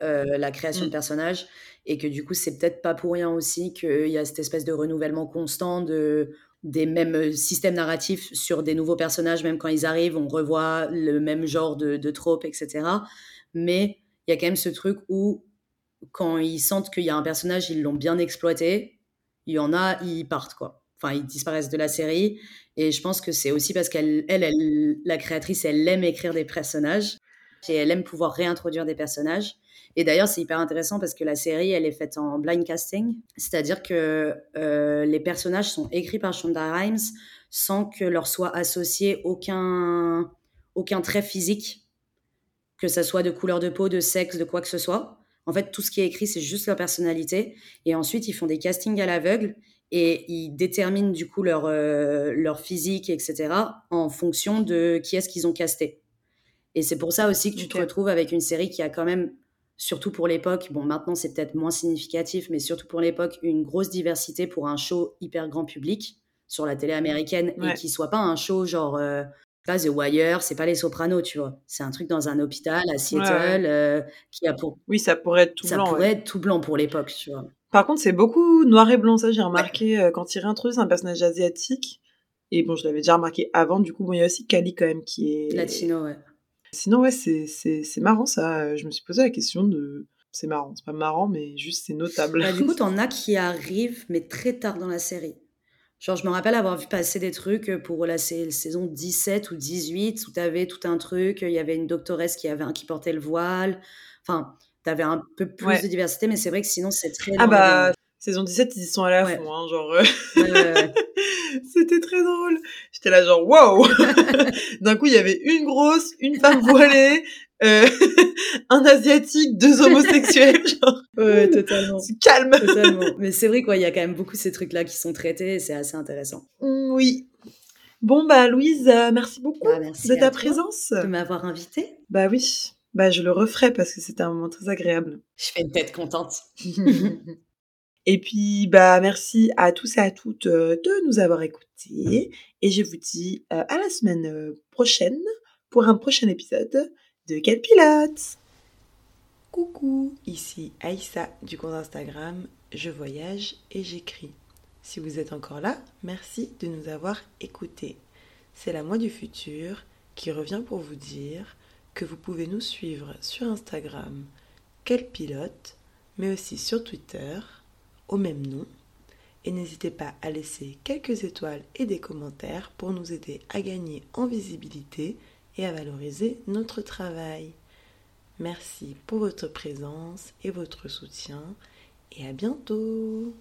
[SPEAKER 2] la création de mmh. personnages, et que du coup, c'est peut-être pas pour rien aussi qu'il y a cette espèce de renouvellement constant de, des mêmes systèmes narratifs sur des nouveaux personnages, même quand ils arrivent, on revoit le même genre de, de tropes, etc. Mais il y a quand même ce truc où, quand ils sentent qu'il y a un personnage, ils l'ont bien exploité, il y en a, ils partent, quoi. Enfin, ils disparaissent de la série. Et je pense que c'est aussi parce qu'elle, elle, elle, la créatrice, elle aime écrire des personnages et elle aime pouvoir réintroduire des personnages. Et d'ailleurs, c'est hyper intéressant parce que la série, elle est faite en blind casting, c'est-à-dire que euh, les personnages sont écrits par Shonda Rhimes sans que leur soit associé aucun, aucun trait physique, que ça soit de couleur de peau, de sexe, de quoi que ce soit. En fait, tout ce qui est écrit, c'est juste leur personnalité. Et ensuite, ils font des castings à l'aveugle et ils déterminent du coup leur, euh, leur physique, etc., en fonction de qui est-ce qu'ils ont casté. Et c'est pour ça aussi que tu te retrouves avec une série qui a quand même surtout pour l'époque, bon maintenant c'est peut-être moins significatif, mais surtout pour l'époque, une grosse diversité pour un show hyper grand public sur la télé américaine et qui soit pas un show genre euh, The Wire, c'est pas les Sopranos, tu vois. C'est un truc dans un hôpital à Seattle euh, qui a pour.
[SPEAKER 1] Oui, ça pourrait être tout blanc.
[SPEAKER 2] Ça pourrait être tout blanc pour l'époque, tu vois.
[SPEAKER 1] Par contre, c'est beaucoup noir et blanc, ça j'ai remarqué euh, quand ils réintroduisent un personnage asiatique. Et bon, je l'avais déjà remarqué avant, du coup, bon, il y a aussi Kali quand même qui est.
[SPEAKER 2] Latino, ouais.
[SPEAKER 1] Sinon, ouais, c'est marrant ça. Je me suis posé la question de. C'est marrant, c'est pas marrant, mais juste c'est notable.
[SPEAKER 2] Bah, du coup, t'en as qui arrivent, mais très tard dans la série. Genre, je me rappelle avoir vu passer des trucs pour la saison 17 ou 18 où t'avais tout un truc. Il y avait une doctoresse qui, avait, qui portait le voile. Enfin, t'avais un peu plus de diversité, mais c'est vrai que sinon, c'est très.
[SPEAKER 1] Ah bah, saison 17, ils y sont allés à fond, hein, genre. C'était très drôle. J'étais là genre wow. D'un coup, il y avait une grosse, une femme voilée, euh, un asiatique, deux homosexuels. Genre,
[SPEAKER 2] ouais, totalement.
[SPEAKER 1] Calme.
[SPEAKER 2] Totalement. Mais c'est vrai quoi, il y a quand même beaucoup ces trucs-là qui sont traités et c'est assez intéressant.
[SPEAKER 1] Oui. Bon bah Louise, euh, merci beaucoup bah, de ta présence.
[SPEAKER 2] De m'avoir invitée.
[SPEAKER 1] Bah oui. Bah je le referai parce que c'était un moment très agréable.
[SPEAKER 2] Je fais une tête contente.
[SPEAKER 1] Et puis, bah, merci à tous et à toutes euh, de nous avoir écoutés. Et je vous dis euh, à la semaine euh, prochaine pour un prochain épisode de Quel pilote Coucou, ici Aïssa du compte Instagram Je voyage et j'écris. Si vous êtes encore là, merci de nous avoir écoutés. C'est la moi du futur qui revient pour vous dire que vous pouvez nous suivre sur Instagram, Quel pilote, mais aussi sur Twitter au même nom. Et n'hésitez pas à laisser quelques étoiles et des commentaires pour nous aider à gagner en visibilité et à valoriser notre travail. Merci pour votre présence et votre soutien et à bientôt